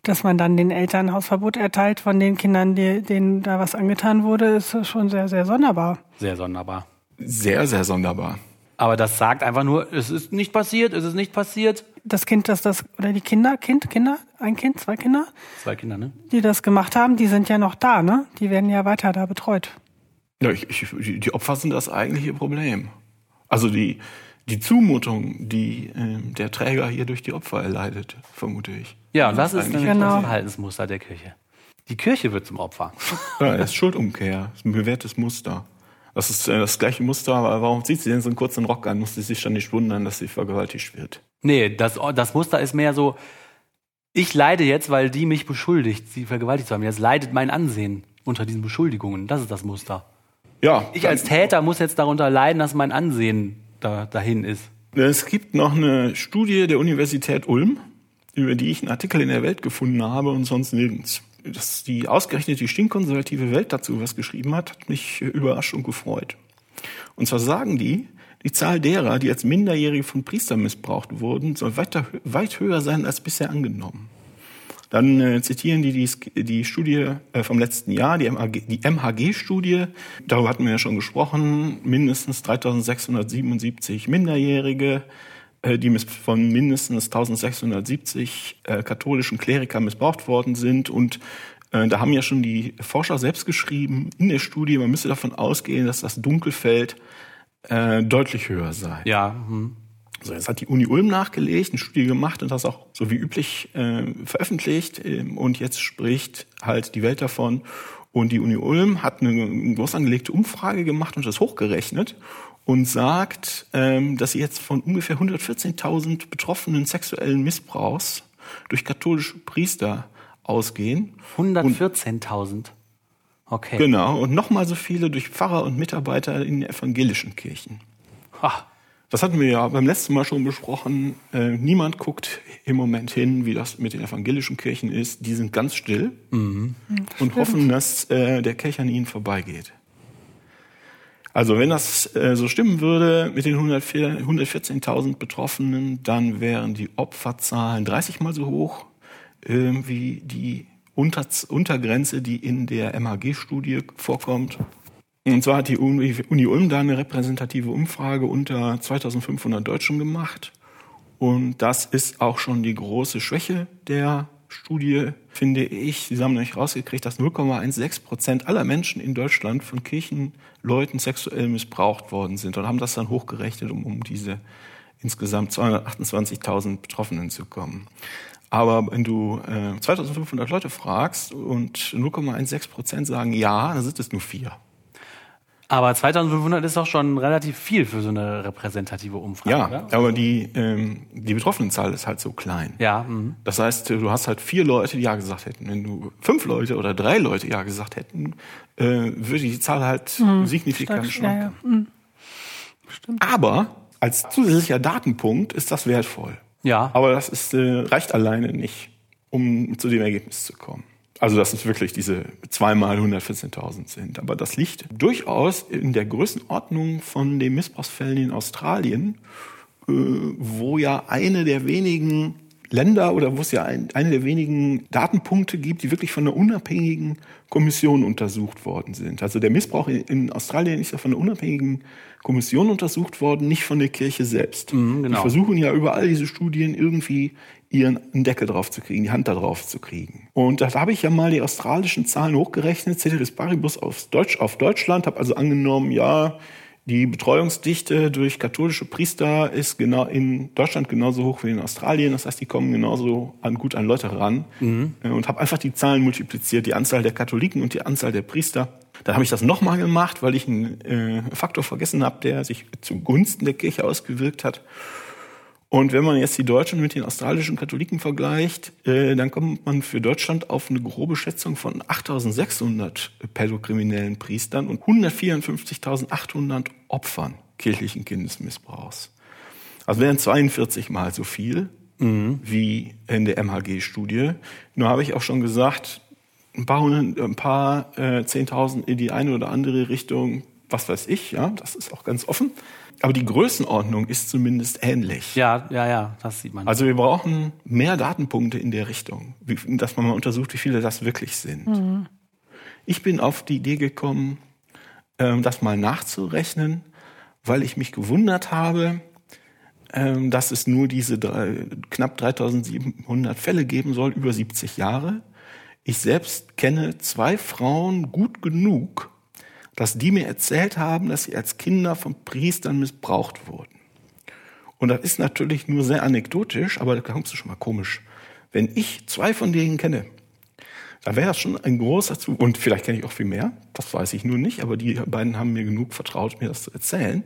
dass man dann den Eltern Hausverbot erteilt von den Kindern, die, denen da was angetan wurde, ist schon sehr, sehr sonderbar. Sehr sonderbar. Sehr, sehr sonderbar. Aber das sagt einfach nur, es ist nicht passiert, es ist nicht passiert. Das Kind, das das, oder die Kinder, Kind, Kinder, ein Kind, zwei Kinder, Zwei Kinder, ne? die das gemacht haben, die sind ja noch da, ne? Die werden ja weiter da betreut. Ja, ich, ich, die Opfer sind das eigentliche Problem. Also die, die Zumutung, die ähm, der Träger hier durch die Opfer erleidet, vermute ich. Ja, und das ist nämlich genau. das Verhaltensmuster der Kirche. Die Kirche wird zum Opfer. Ja, das ist Schuldumkehr, das ist ein bewährtes Muster. Das ist äh, das gleiche Muster, aber warum zieht sie denn so einen kurzen Rock an? Muss sie sich dann nicht wundern, dass sie vergewaltigt wird? Nee, das, das Muster ist mehr so, ich leide jetzt, weil die mich beschuldigt, sie vergewaltigt zu haben. Jetzt leidet mein Ansehen unter diesen Beschuldigungen. Das ist das Muster. Ja, Ich als Täter muss jetzt darunter leiden, dass mein Ansehen da, dahin ist. Es gibt noch eine Studie der Universität Ulm, über die ich einen Artikel in der Welt gefunden habe und sonst nirgends. Dass die ausgerechnet die stinkkonservative Welt dazu was geschrieben hat, hat mich äh, überrascht und gefreut. Und zwar sagen die, die Zahl derer, die als Minderjährige von Priestern missbraucht wurden, soll weiter, weit höher sein als bisher angenommen. Dann äh, zitieren die, die die Studie äh, vom letzten Jahr, die, MHG, die MHG-Studie. Darüber hatten wir ja schon gesprochen. Mindestens 3677 Minderjährige, äh, die miss- von mindestens 1670 äh, katholischen Klerikern missbraucht worden sind. Und äh, da haben ja schon die Forscher selbst geschrieben in der Studie, man müsse davon ausgehen, dass das Dunkelfeld äh, deutlich höher sei. Ja, hm. So, jetzt hat die Uni Ulm nachgelegt, eine Studie gemacht und das auch so wie üblich äh, veröffentlicht. Ähm, und jetzt spricht halt die Welt davon. Und die Uni Ulm hat eine, eine groß angelegte Umfrage gemacht und das hochgerechnet und sagt, ähm, dass sie jetzt von ungefähr 114.000 Betroffenen sexuellen Missbrauchs durch katholische Priester ausgehen. 114.000. Okay. Genau. Und nochmal so viele durch Pfarrer und Mitarbeiter in evangelischen Kirchen. Ah, Das hatten wir ja beim letzten Mal schon besprochen. Äh, niemand guckt im Moment hin, wie das mit den evangelischen Kirchen ist. Die sind ganz still und hoffen, dass äh, der Kelch an ihnen vorbeigeht. Also wenn das äh, so stimmen würde mit den 104 114.000 Betroffenen, dann wären die Opferzahlen 30 mal so hoch äh, wie die Unter Untergrenze, die in der MHG-Studie vorkommt. Und zwar hat die Uni Ulm da eine repräsentative Umfrage unter 2500 Deutschen gemacht. Und das ist auch schon die große Schwäche der Studie, finde ich. Sie haben nämlich rausgekriegt, dass 0,16 Prozent aller Menschen in Deutschland von Kirchenleuten sexuell missbraucht worden sind und haben das dann hochgerechnet, um, um diese insgesamt 228.000 Betroffenen zu kommen. Aber wenn du äh, 2500 Leute fragst und 0,16 Prozent sagen ja, dann sind es nur vier. Aber 2500 ist doch schon relativ viel für so eine repräsentative Umfrage. Ja, oder? aber die, ähm, die Betroffenenzahl ist halt so klein. Ja, mhm. Das heißt, du hast halt vier Leute, die Ja gesagt hätten. Wenn du fünf Leute oder drei Leute Ja gesagt hätten, äh, würde die Zahl halt signifikant Stark, ja, ja. schwanken. Aber als zusätzlicher Datenpunkt ist das wertvoll. ja. Aber das ist, äh, reicht alleine nicht, um zu dem Ergebnis zu kommen. Also, dass es wirklich diese zweimal 114.000 sind. Aber das liegt durchaus in der Größenordnung von den Missbrauchsfällen in Australien, äh, wo ja eine der wenigen Länder oder wo es ja ein, eine der wenigen Datenpunkte gibt, die wirklich von einer unabhängigen Kommission untersucht worden sind. Also der Missbrauch in, in Australien ist ja von einer unabhängigen Kommission untersucht worden, nicht von der Kirche selbst. Mhm, genau. Die versuchen ja überall diese Studien irgendwie ihren Deckel drauf zu kriegen, die Hand da drauf zu kriegen. Und da habe ich ja mal die australischen Zahlen hochgerechnet, Ceteris Paribus auf, Deutsch, auf Deutschland, habe also angenommen, ja, die Betreuungsdichte durch katholische Priester ist genau in Deutschland genauso hoch wie in Australien. Das heißt, die kommen genauso an, gut an Leute ran. Mhm. Und habe einfach die Zahlen multipliziert, die Anzahl der Katholiken und die Anzahl der Priester. Dann habe ich das nochmal gemacht, weil ich einen äh, Faktor vergessen habe, der sich zugunsten der Kirche ausgewirkt hat. Und wenn man jetzt die Deutschen mit den australischen Katholiken vergleicht, äh, dann kommt man für Deutschland auf eine grobe Schätzung von 8.600 pädokriminellen Priestern und 154.800 Opfern kirchlichen Kindesmissbrauchs. Also wären 42 mal so viel mhm. wie in der MHG-Studie. Nur habe ich auch schon gesagt, ein paar, ein paar äh, 10.000 in die eine oder andere Richtung, was weiß ich, ja, das ist auch ganz offen. Aber die Größenordnung ist zumindest ähnlich. Ja, ja, ja, das sieht man. Also wir brauchen mehr Datenpunkte in der Richtung, dass man mal untersucht, wie viele das wirklich sind. Mhm. Ich bin auf die Idee gekommen, ähm, das mal nachzurechnen, weil ich mich gewundert habe, ähm, dass es nur diese drei, knapp 3700 Fälle geben soll, über 70 Jahre. Ich selbst kenne zwei Frauen gut genug, dass die mir erzählt haben, dass sie als Kinder von Priestern missbraucht wurden. Und das ist natürlich nur sehr anekdotisch, aber da kommst du schon mal komisch. Wenn ich zwei von denen kenne, dann wäre das schon ein großer Zug. Und vielleicht kenne ich auch viel mehr, das weiß ich nur nicht, aber die beiden haben mir genug vertraut, mir das zu erzählen.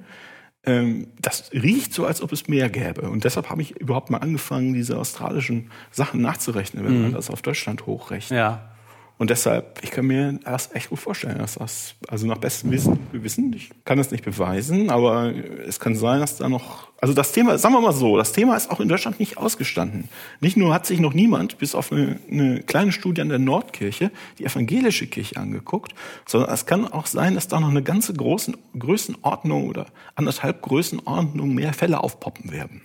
Ähm, das riecht so, als ob es mehr gäbe. Und deshalb habe ich überhaupt mal angefangen, diese australischen Sachen nachzurechnen, wenn mhm. man das auf Deutschland hochrechnet. Ja. Und deshalb, ich kann mir das echt gut vorstellen, dass das, also nach bestem Wissen, Gewissen, ich kann das nicht beweisen, aber es kann sein, dass da noch, also das Thema, sagen wir mal so, das Thema ist auch in Deutschland nicht ausgestanden. Nicht nur hat sich noch niemand, bis auf eine, eine kleine Studie an der Nordkirche, die evangelische Kirche angeguckt, sondern es kann auch sein, dass da noch eine ganze großen, Größenordnung oder anderthalb Größenordnung mehr Fälle aufpoppen werden.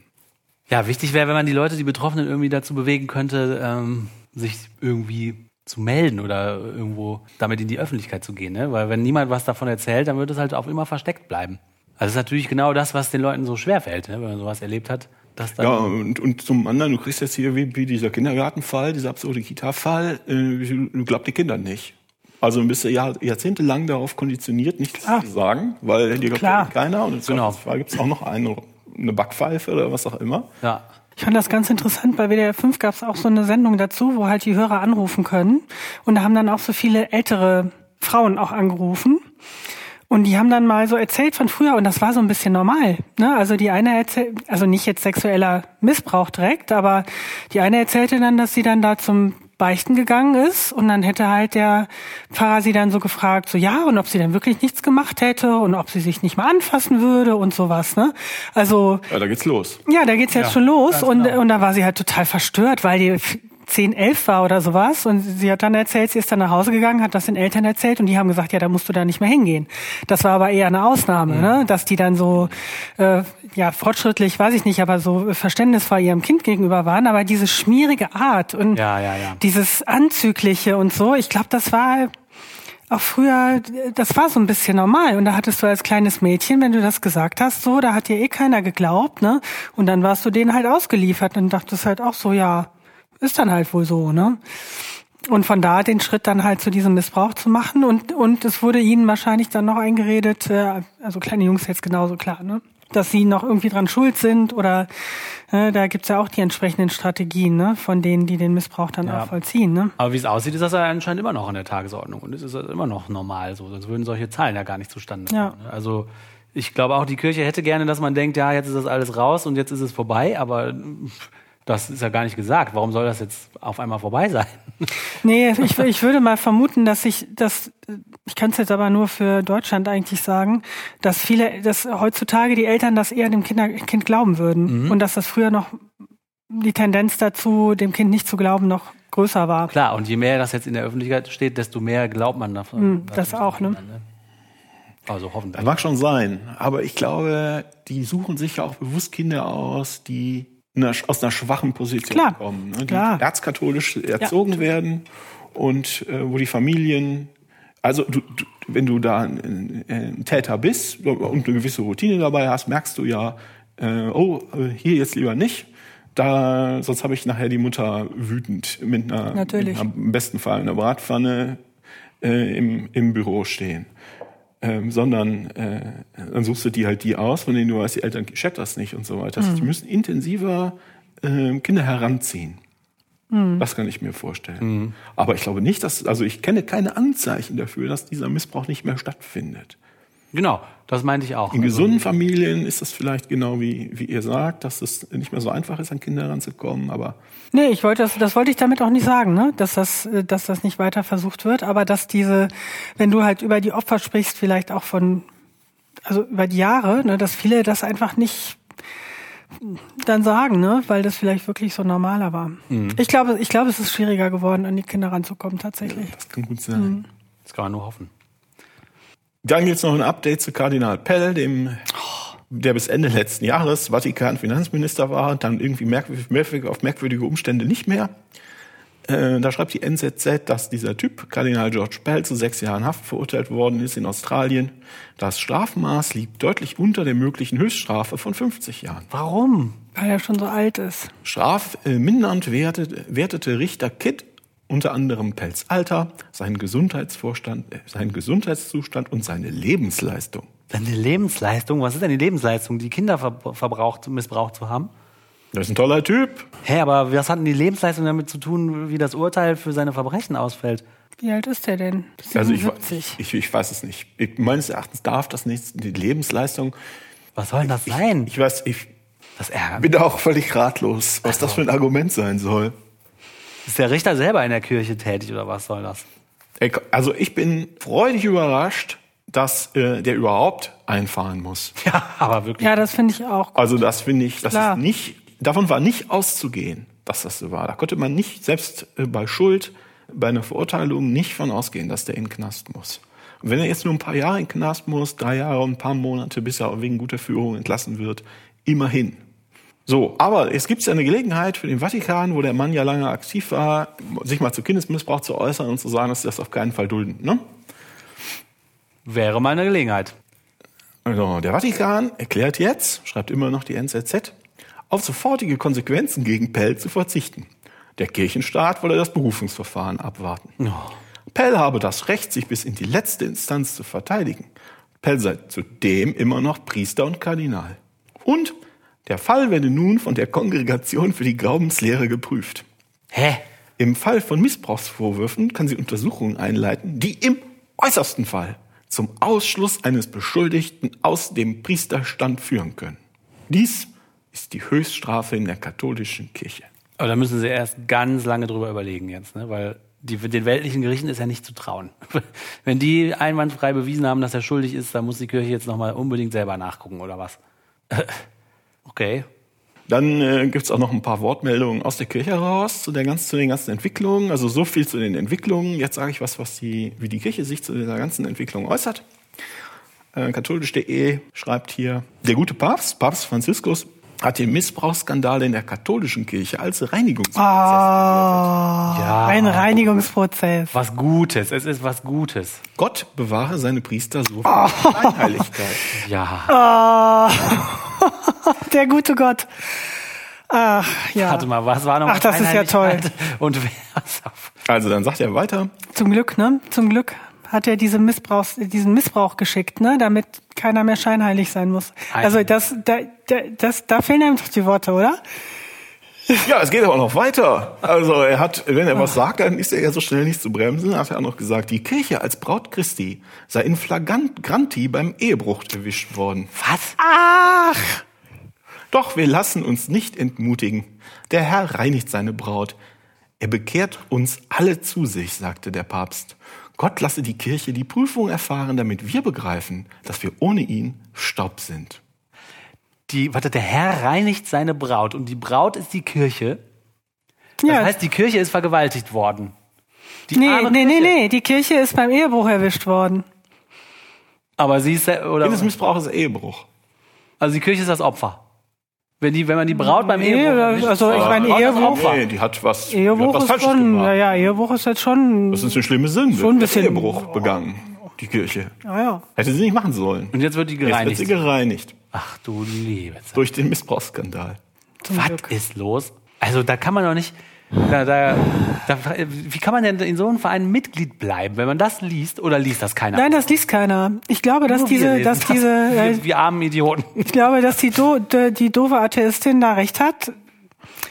Ja, wichtig wäre, wenn man die Leute, die Betroffenen irgendwie dazu bewegen könnte, ähm, sich irgendwie zu melden oder irgendwo damit in die Öffentlichkeit zu gehen. Ne? Weil wenn niemand was davon erzählt, dann wird es halt auch immer versteckt bleiben. Also das ist natürlich genau das, was den Leuten so schwer fällt, ne? wenn man sowas erlebt hat. Dass dann ja, und, und zum anderen, du kriegst jetzt hier wie, wie dieser Kindergartenfall, dieser absurde Kita-Fall, äh, du glaubst die Kinder nicht. Also bist du Jahr, jahrzehntelang darauf konditioniert, nichts Klar. zu sagen, weil dir glaubt keiner. Und im genau. Fall gibt es auch noch eine, eine Backpfeife oder was auch immer. Ja. Ich fand das ganz interessant. Bei WDR 5 gab es auch so eine Sendung dazu, wo halt die Hörer anrufen können. Und da haben dann auch so viele ältere Frauen auch angerufen. Und die haben dann mal so erzählt von früher und das war so ein bisschen normal. Ne? Also die eine erzählt, also nicht jetzt sexueller Missbrauch direkt, aber die eine erzählte dann, dass sie dann da zum beichten gegangen ist und dann hätte halt der Pfarrer sie dann so gefragt, so ja, und ob sie denn wirklich nichts gemacht hätte und ob sie sich nicht mal anfassen würde und sowas, ne? Also Ja, da geht's los. Ja, da geht's jetzt ja, schon los und genau. und da war sie halt total verstört, weil die 10, 11 war oder sowas. Und sie hat dann erzählt, sie ist dann nach Hause gegangen, hat das den Eltern erzählt und die haben gesagt, ja, da musst du da nicht mehr hingehen. Das war aber eher eine Ausnahme, mhm. ne? dass die dann so, äh, ja, fortschrittlich, weiß ich nicht, aber so verständnisvoll ihrem Kind gegenüber waren. Aber diese schmierige Art und ja, ja, ja. dieses Anzügliche und so, ich glaube, das war auch früher, das war so ein bisschen normal. Und da hattest du als kleines Mädchen, wenn du das gesagt hast, so, da hat dir eh keiner geglaubt, ne? Und dann warst du denen halt ausgeliefert und dachtest halt auch so, ja, ist dann halt wohl so, ne? Und von da den Schritt dann halt zu diesem Missbrauch zu machen und und es wurde ihnen wahrscheinlich dann noch eingeredet, äh, also kleine Jungs jetzt genauso klar, ne? Dass sie noch irgendwie dran schuld sind oder äh, da gibt's ja auch die entsprechenden Strategien, ne, von denen, die den Missbrauch dann ja. auch vollziehen. Ne? Aber wie es aussieht, ist das ja anscheinend immer noch an der Tagesordnung und es ist immer noch normal so, sonst würden solche Zahlen ja gar nicht zustande kommen. Ja. Ne? Also ich glaube auch, die Kirche hätte gerne, dass man denkt, ja, jetzt ist das alles raus und jetzt ist es vorbei, aber das ist ja gar nicht gesagt. Warum soll das jetzt auf einmal vorbei sein? Nee, ich, ich würde mal vermuten, dass ich das, ich kann es jetzt aber nur für Deutschland eigentlich sagen, dass viele, dass heutzutage die Eltern das eher dem Kinder, Kind glauben würden mhm. und dass das früher noch die Tendenz dazu, dem Kind nicht zu glauben, noch größer war. Klar, und je mehr das jetzt in der Öffentlichkeit steht, desto mehr glaubt man davon. Mhm, das auch, ne? ne? Also hoffentlich. Das mag schon sein, aber ich glaube, die suchen sich ja auch bewusst Kinder aus, die einer, aus einer schwachen Position Klar, kommen, ne? die klar. erzkatholisch erzogen werden und äh, wo die Familien, also du, du, wenn du da ein, ein Täter bist und eine gewisse Routine dabei hast, merkst du ja, äh, oh, äh, hier jetzt lieber nicht. Da, sonst habe ich nachher die Mutter wütend mit einer, Natürlich. Mit einer, im besten Fall einer Bratpfanne äh, im, im Büro stehen. Ähm, sondern äh, dann suchst du die halt die aus, von denen du weißt, die Eltern checken das nicht und so weiter. Also die müssen intensiver äh, Kinder heranziehen. Das kann ich mir vorstellen. Aber ich glaube nicht, dass, also ich kenne keine Anzeichen dafür, dass dieser Missbrauch nicht mehr stattfindet. Genau, das meinte ich auch. In Also, gesunden Familien ist das vielleicht genau wie, wie ihr sagt, dass es nicht mehr so einfach ist, an Kinder ranzukommen, aber Nee, ich wollte das, das wollte ich damit auch nicht sagen, ne? dass das, äh, dass das nicht weiter versucht wird, aber dass diese, wenn du halt über die Opfer sprichst, vielleicht auch von, also über die Jahre, ne, dass viele das einfach nicht dann sagen, ne, weil das vielleicht wirklich so normaler war. Ich glaube, ich glaube, es ist schwieriger geworden, an die Kinder ranzukommen tatsächlich. das kann gut sein. Das kann man nur hoffen. Dann gibt's noch ein Update zu Kardinal Pell, dem, der bis Ende letzten Jahres Vatikan-Finanzminister war, dann irgendwie merkwürdig, auf merkwürdige Umstände nicht mehr. Äh, da schreibt die NZZ, dass dieser Typ, Kardinal George Pell, zu sechs Jahren Haft verurteilt worden ist in Australien. Das Strafmaß liegt deutlich unter der möglichen Höchststrafe von 50 Jahren. Warum? Weil er schon so alt ist. Strafmindernd wertete, wertete Richter Kitt unter anderem Pells Alter, seinen Gesundheitsvorstand, äh, seinen Gesundheitszustand und seine Lebensleistung. Deine Lebensleistung? Was ist denn die Lebensleistung? Die Kinder ver verbraucht, missbraucht zu haben? Das ist ein toller Typ. Hä, aber was hat denn die Lebensleistung damit zu tun, wie das Urteil für seine Verbrechen ausfällt? Wie alt ist der denn? Also ich, 77. ich, ich weiß es nicht. Ich, meines Erachtens darf das nicht, die Lebensleistung. Was soll denn das sein? Ich weiß, ich Das ärgert bin da auch völlig ratlos, was das für ein Argument sein soll. Ist der Richter selber in der Kirche tätig oder was soll das? Also ich bin freudig überrascht, dass äh, der überhaupt einfahren muss. Ja, aber wirklich. Ja, das finde ich auch. Also das finde ich, das Klar. ist nicht, davon war nicht auszugehen, dass das so war. Da konnte man nicht, selbst äh, bei Schuld, bei einer Verurteilung nicht von ausgehen, dass der in den Knast muss. Und wenn er jetzt nur ein paar Jahre in den Knast muss, drei Jahre und ein paar Monate, bis er wegen guter Führung entlassen wird, immerhin. So, aber es gibt ja eine Gelegenheit für den Vatikan, wo der Mann ja lange aktiv war, sich mal zu Kindesmissbrauch zu äußern und zu sagen, dass sie das auf keinen Fall dulden. Ne? Wäre mal eine Gelegenheit. Also, der Vatikan erklärt jetzt, schreibt immer noch die NZZ, auf sofortige Konsequenzen gegen Pell zu verzichten. Der Kirchenstaat wolle das Berufungsverfahren abwarten. Pell habe das Recht, sich bis in die letzte Instanz zu verteidigen. Pell sei zudem immer noch Priester und Kardinal. Und der Fall werde nun von der Kongregation für die Glaubenslehre geprüft. Hä? Im Fall von Missbrauchsvorwürfen kann sie Untersuchungen einleiten, die im äußersten Fall zum Ausschluss eines Beschuldigten aus dem Priesterstand führen können. Dies ist die Höchststrafe in der katholischen Kirche. Aber da müssen sie erst ganz lange drüber überlegen jetzt, ne? weil die, den weltlichen Gerichten ist ja nicht zu trauen. Wenn die einwandfrei bewiesen haben, dass er schuldig ist, dann muss die Kirche jetzt nochmal unbedingt selber nachgucken oder was? Okay. Dann äh, gibt's auch noch ein paar Wortmeldungen aus der Kirche heraus zu, der ganz, zu den ganzen Entwicklungen. Also so viel zu den Entwicklungen. Jetzt sage ich was, was die, wie die Kirche sich zu dieser ganzen Entwicklung äußert. Äh, Katholisch.de schreibt hier, der gute Papst, Papst Franziskus, hat den Missbrauchsskandal in der katholischen Kirche als Reinigungsprozess Ah, Ja. ein Reinigungsprozess. Was Gutes, es ist was Gutes. Gott bewahre seine Priester so vor Scheinheiligkeit. Ja. Ah, der gute Gott. Ach, ja. Warte mal, was war noch Ach, das ist ja toll. Und wer Also dann sagt er weiter, Zum Glück, ne? Zum Glück hat er diese Missbrauchs, diesen Missbrauch geschickt, ne? Damit keiner mehr scheinheilig sein muss. Also das, da, da, das, da fehlen einem doch die Worte, oder? ja, es geht aber noch weiter. Also er hat, wenn er was sagt, dann ist er ja so schnell nicht zu bremsen. Hat er auch noch gesagt, die Kirche als Braut Christi sei in flagranti beim Ehebruch erwischt worden. Was? Ach, Doch wir lassen uns nicht entmutigen. Der Herr reinigt seine Braut. Er bekehrt uns alle zu sich, sagte der Papst. Gott lasse die Kirche die Prüfung erfahren, damit wir begreifen, dass wir ohne ihn Staub sind. Die, warte, der Herr reinigt seine Braut und die Braut ist die Kirche. Das ja. heißt, die Kirche ist vergewaltigt worden. Die nee, nee, nee, Kirche. nee, die Kirche ist beim Ehebruch erwischt worden. Aber sie ist, der- oder, Kindesmissbrauch ist Ehebruch. also die Kirche ist das Opfer. Wenn, die, wenn man die Braut beim Nee, Ehebruch also ich meine, als Ehebruch-. Nee, die hat was, die hat Ehebruch was ist Falsches schon, gemacht. ja, ja, Ehebruch ist jetzt schon, Das ist eine schlimme Sünde. Schon ein bisschen- Ehebruch begangen, die Kirche. ja, ja. Hätte sie nicht machen sollen. Und jetzt wird die Jetzt wird gereinigt. sie gereinigt. Ach du liebe Zeit. Durch den Missbrauchsskandal. Was ist los? Also da kann man doch nicht. Da, da, da, wie kann man denn in so einem Verein Mitglied bleiben, wenn man das liest oder liest das keiner? Nein, das liest keiner. Ich glaube, dass Nur wir diese, dass das. diese, äh, wir, wir armen Idioten. ich glaube, dass die, do, die, die doofe Atheistin da recht hat.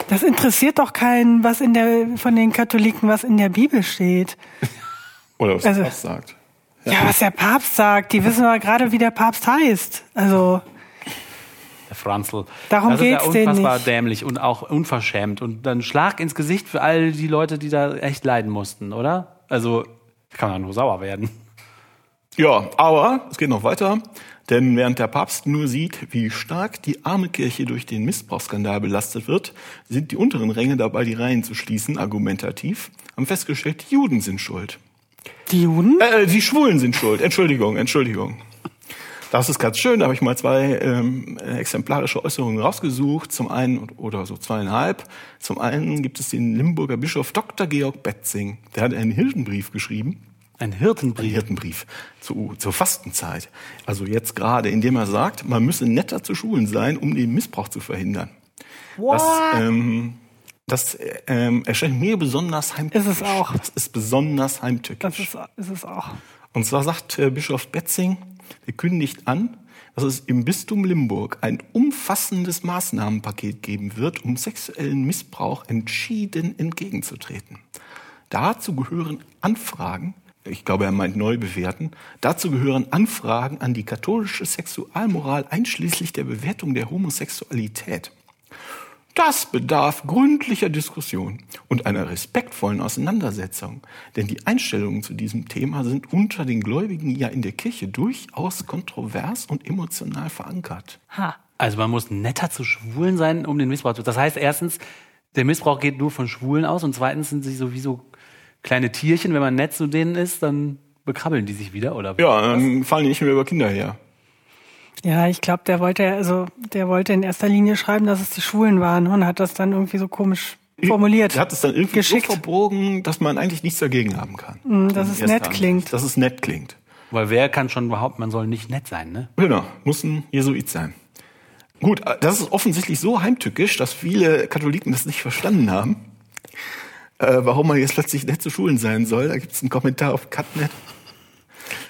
Das interessiert doch keinen, was in der, von den Katholiken, was in der Bibel steht. Oder was Also- der Papst sagt. Ja, was der Papst sagt, die wissen aber gerade, wie der Papst heißt. Also, Franzl. Darum das ist geht's ja denen unfassbar nicht. dämlich und auch unverschämt und dann Schlag ins Gesicht für all die Leute, die da echt leiden mussten, oder? Also kann man nur sauer werden. Ja, aber es geht noch weiter. Denn während der Papst nur sieht, wie stark die arme Kirche durch den Missbrauchsskandal belastet wird, sind die unteren Ränge dabei, die Reihen zu schließen, argumentativ, haben festgestellt, die Juden sind schuld. die Juden? Äh, die Schwulen sind schuld. Entschuldigung, Entschuldigung. Das ist ganz schön, da habe ich mal zwei ähm, exemplarische Äußerungen rausgesucht. Zum einen, oder so zweieinhalb. Zum einen gibt es den Limburger Bischof Dr. Georg Betzing. Der hat einen Hirtenbrief geschrieben. Ein Ein Hirtenbrief. Hirtenbrief zu, zur Fastenzeit. Also jetzt gerade, indem er sagt, man müsse netter zu Schulen sein, um den Missbrauch zu verhindern. Das, ähm, das ähm, erscheint mir besonders heimtückisch. Ist es auch. Das ist besonders heimtückisch. Das ist, ist es auch. Und zwar sagt äh, Bischof Betzing, er kündigt an, dass es im Bistum Limburg ein umfassendes Maßnahmenpaket geben wird, um sexuellen Missbrauch entschieden entgegenzutreten. Dazu gehören Anfragen, ich glaube, er meint neu bewerten, dazu gehören Anfragen an die katholische Sexualmoral einschließlich der Bewertung der Homosexualität. Das bedarf gründlicher Diskussion und einer respektvollen Auseinandersetzung, denn die Einstellungen zu diesem Thema sind unter den Gläubigen ja in der Kirche durchaus kontrovers und emotional verankert. Ha. Also man muss netter zu Schwulen sein, um den Missbrauch zu. Das heißt erstens, der Missbrauch geht nur von Schwulen aus und zweitens sind sie sowieso kleine Tierchen. Wenn man nett zu denen ist, dann bekrabbeln die sich wieder oder? Ja, dann fallen die nicht mehr über Kinder her. Ja, ich glaube, der wollte, also, der wollte in erster Linie schreiben, dass es die Schwulen waren und hat das dann irgendwie so komisch formuliert. Er hat es dann irgendwie Geschickt. so verbogen, dass man eigentlich nichts dagegen haben kann. Mm, dass es nett klingt. Dass es nett klingt. Weil wer kann schon behaupten, man soll nicht nett sein, ne? Genau, muss ein Jesuit sein. Gut, das ist offensichtlich so heimtückisch, dass viele Katholiken das nicht verstanden haben, äh, warum man jetzt plötzlich nett zu Schulen sein soll. Da gibt es einen Kommentar auf Cutnet.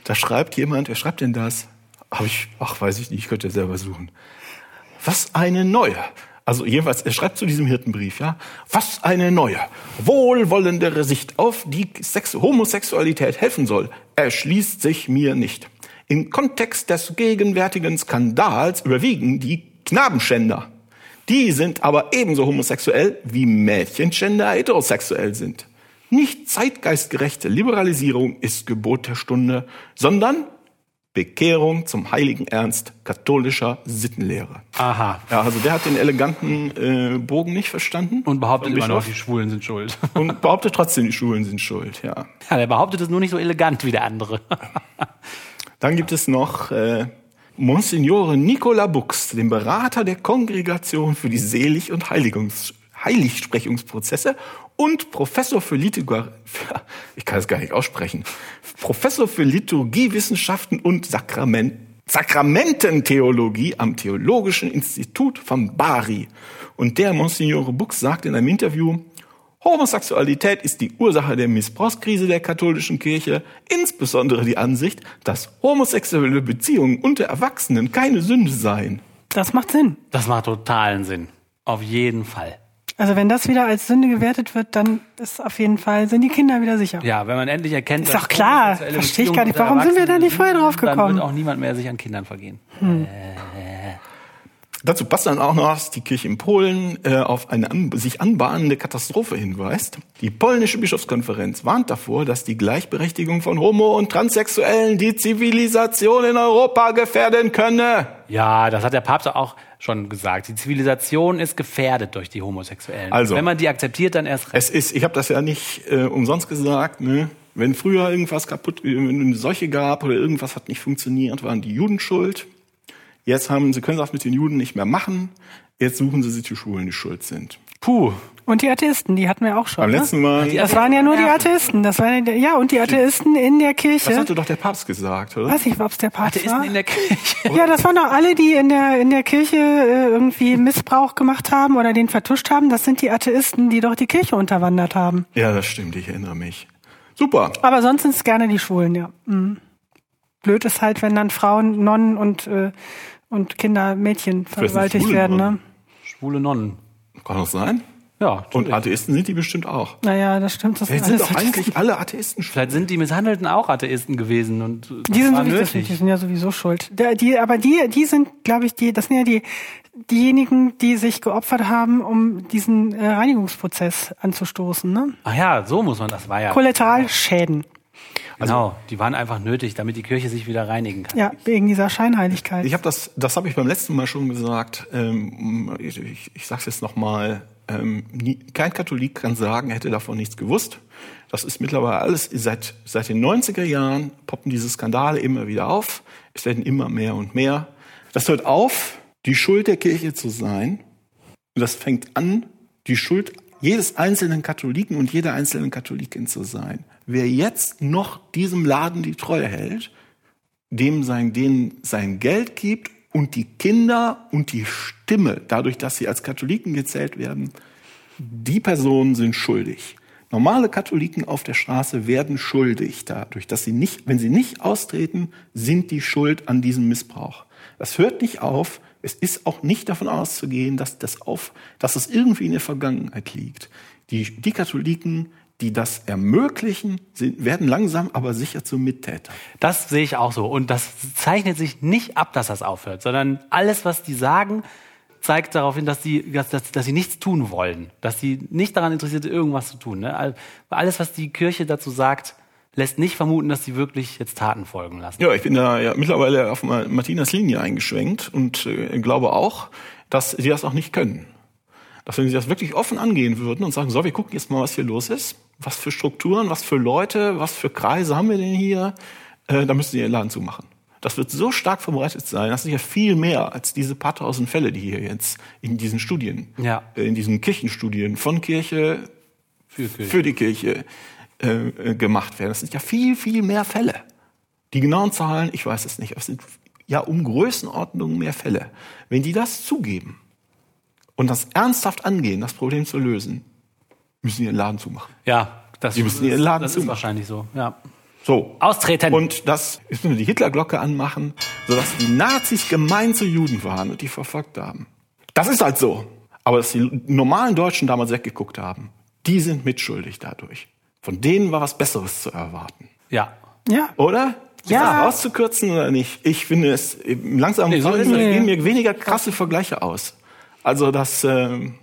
Da schreibt jemand, wer schreibt denn das? Hab ich, ach, weiß ich nicht, ich könnte ja selber suchen. Was eine neue. Also jedenfalls, er schreibt zu diesem Hirtenbrief, ja, was eine neue, wohlwollendere Sicht auf die Sex Homosexualität helfen soll, erschließt sich mir nicht. Im Kontext des gegenwärtigen Skandals überwiegen die Knabenschänder. Die sind aber ebenso homosexuell wie Mädchenschänder heterosexuell sind. Nicht zeitgeistgerechte Liberalisierung ist Gebot der Stunde, sondern Bekehrung zum heiligen Ernst katholischer Sittenlehre. Aha. Ja, also der hat den eleganten äh, Bogen nicht verstanden Und behauptet immer noch, die Schwulen sind schuld. und behauptet trotzdem, die Schulen sind schuld. Ja. Ja, der behauptet es nur nicht so elegant wie der andere. Dann gibt es noch äh, Monsignore Nicola Bux, den Berater der Kongregation für die Selig- und Heiligungs Heiligsprechungsprozesse und Professor für Liturgie, ich kann es gar nicht aussprechen, Professor für Liturgiewissenschaften und Sakrament, Sakramententheologie am Theologischen Institut von Bari. Und der Monsignore Bux sagt in einem Interview, Homosexualität ist die Ursache der Missbrauchskrise der katholischen Kirche, insbesondere die Ansicht, dass homosexuelle Beziehungen unter Erwachsenen keine Sünde seien. Das macht Sinn. Das macht totalen Sinn. Auf jeden Fall. Also wenn das wieder als Sünde gewertet wird, dann ist auf jeden Fall, sind die Kinder wieder sicher. Ja, wenn man endlich erkennt, Ist doch klar. Verstehe ich gar nicht. Warum sind wir da nicht vorher drauf Dann gekommen? wird auch niemand mehr sich an Kindern vergehen. Dazu passt dann auch noch, dass die Kirche in Polen äh, auf eine an, sich anbahnende Katastrophe hinweist. Die polnische Bischofskonferenz warnt davor, dass die Gleichberechtigung von Homo- und Transsexuellen die Zivilisation in Europa gefährden könne. Ja, das hat der Papst auch schon gesagt. Die Zivilisation ist gefährdet durch die Homosexuellen. Also. Wenn man die akzeptiert, dann erst recht. Es ist, ich habe das ja nicht äh, umsonst gesagt, ne? wenn früher irgendwas kaputt, wenn es eine Seuche gab oder irgendwas hat nicht funktioniert, waren die Juden schuld. Jetzt haben sie können das mit den Juden nicht mehr machen. Jetzt suchen sie sich die Schulen, die schuld sind. Puh. Und die Atheisten, die hatten wir auch schon. Beim ne? letzten Mal, Das waren ja nur die Atheisten. Das waren, ja, und die Atheisten in der das Kirche. hatte doch der Papst gesagt, oder? Weiß ich, ob es der Papst Atheisten war. in der Kirche. Ja, das waren doch alle, die in der, in der Kirche äh, irgendwie Missbrauch gemacht haben oder den vertuscht haben. Das sind die Atheisten, die doch die Kirche unterwandert haben. Ja, das stimmt, ich erinnere mich. Super. Aber sonst sind es gerne die Schwulen, ja. Mhm. Blöd ist halt, wenn dann Frauen, Nonnen und, äh, und Kinder, Mädchen vergewaltigt werden. Ne? Nonnen? Schwule Nonnen. Kann das sein? Ja, Und natürlich. Atheisten sind die bestimmt auch. Naja, das stimmt. Das Jetzt sind doch eigentlich alle Atheisten schuld. Vielleicht sind die Misshandelten auch Atheisten gewesen und äh, Die sind, sowieso, die sind ja sowieso schuld. Der, die, aber die, die sind, glaube ich, die, das sind ja die, diejenigen, die sich geopfert haben, um diesen äh, Reinigungsprozess anzustoßen. Ne? Ach ja, so muss man das war ja. Kollateralschäden. Genau, die waren einfach nötig, damit die Kirche sich wieder reinigen kann. Ja, wegen dieser Scheinheiligkeit. Ich habe das, das habe ich beim letzten Mal schon gesagt. Ähm, ich ich, ich sage es jetzt nochmal. Ähm, nie, kein Katholik kann sagen, er hätte davon nichts gewusst. Das ist mittlerweile alles seit seit den 90er Jahren poppen diese Skandale immer wieder auf. Es werden immer mehr und mehr. Das hört auf, die Schuld der Kirche zu sein. Und das fängt an, die Schuld jedes einzelnen Katholiken und jeder einzelnen Katholikin zu sein. Wer jetzt noch diesem Laden die Treue hält, dem sein, denen sein Geld gibt und die Kinder und die Stimme, dadurch, dass sie als Katholiken gezählt werden, die Personen sind schuldig. Normale Katholiken auf der Straße werden schuldig dadurch, dass sie nicht, wenn sie nicht austreten, sind die schuld an diesem Missbrauch. Das hört nicht auf. Es ist auch nicht davon auszugehen, dass das auf, dass es irgendwie in der Vergangenheit liegt. Die, die Katholiken, die das ermöglichen, sind, werden langsam aber sicher zu Mittätern. Das sehe ich auch so. Und das zeichnet sich nicht ab, dass das aufhört, sondern alles, was die sagen, zeigt darauf hin, dass sie, dass, dass, dass nichts tun wollen. Dass sie nicht daran interessiert irgendwas zu tun. Ne? All- Alles, was die Kirche dazu sagt, lässt nicht vermuten, dass sie wirklich jetzt Taten folgen lassen. Ja, ich bin da ja mittlerweile auf Ma- Martinas Linie eingeschwenkt und äh, glaube auch, dass sie das auch nicht können. Dass wenn sie das wirklich offen angehen würden und sagen, so, wir gucken jetzt mal, was hier los ist, was für Strukturen, was für Leute, was für Kreise haben wir denn hier, äh, da müssen sie ihren Laden zumachen. Das wird so stark verbreitet sein, das ist ja viel mehr als diese paar tausend Fälle, die hier jetzt in diesen Studien, Ja. äh, in diesen Kirchenstudien von Kirche Für Kirche. für die Kirche äh, äh, gemacht werden. Das sind ja viel, viel mehr Fälle. Die genauen Zahlen, ich weiß es nicht, aber es sind ja um Größenordnungen mehr Fälle. Wenn die das zugeben und das ernsthaft angehen, das Problem zu lösen, müssen die ihren Laden zumachen. Ja, das, Die müssen ihren Laden das ist zumachen. wahrscheinlich so. Ja. So. Austreten. Und das ist nur die Hitlerglocke anmachen, sodass die Nazis gemein zu Juden waren und die verfolgt haben. Das ist halt so. Aber dass die normalen Deutschen damals weggeguckt haben, die sind mitschuldig dadurch. Von denen war was Besseres zu erwarten. ja. Ja. Oder? Ist Ja. das rauszukürzen oder nicht? Ich finde es langsam Nee, so ist fallen es. gehen mir weniger krasse Vergleiche aus. Also das, ähm,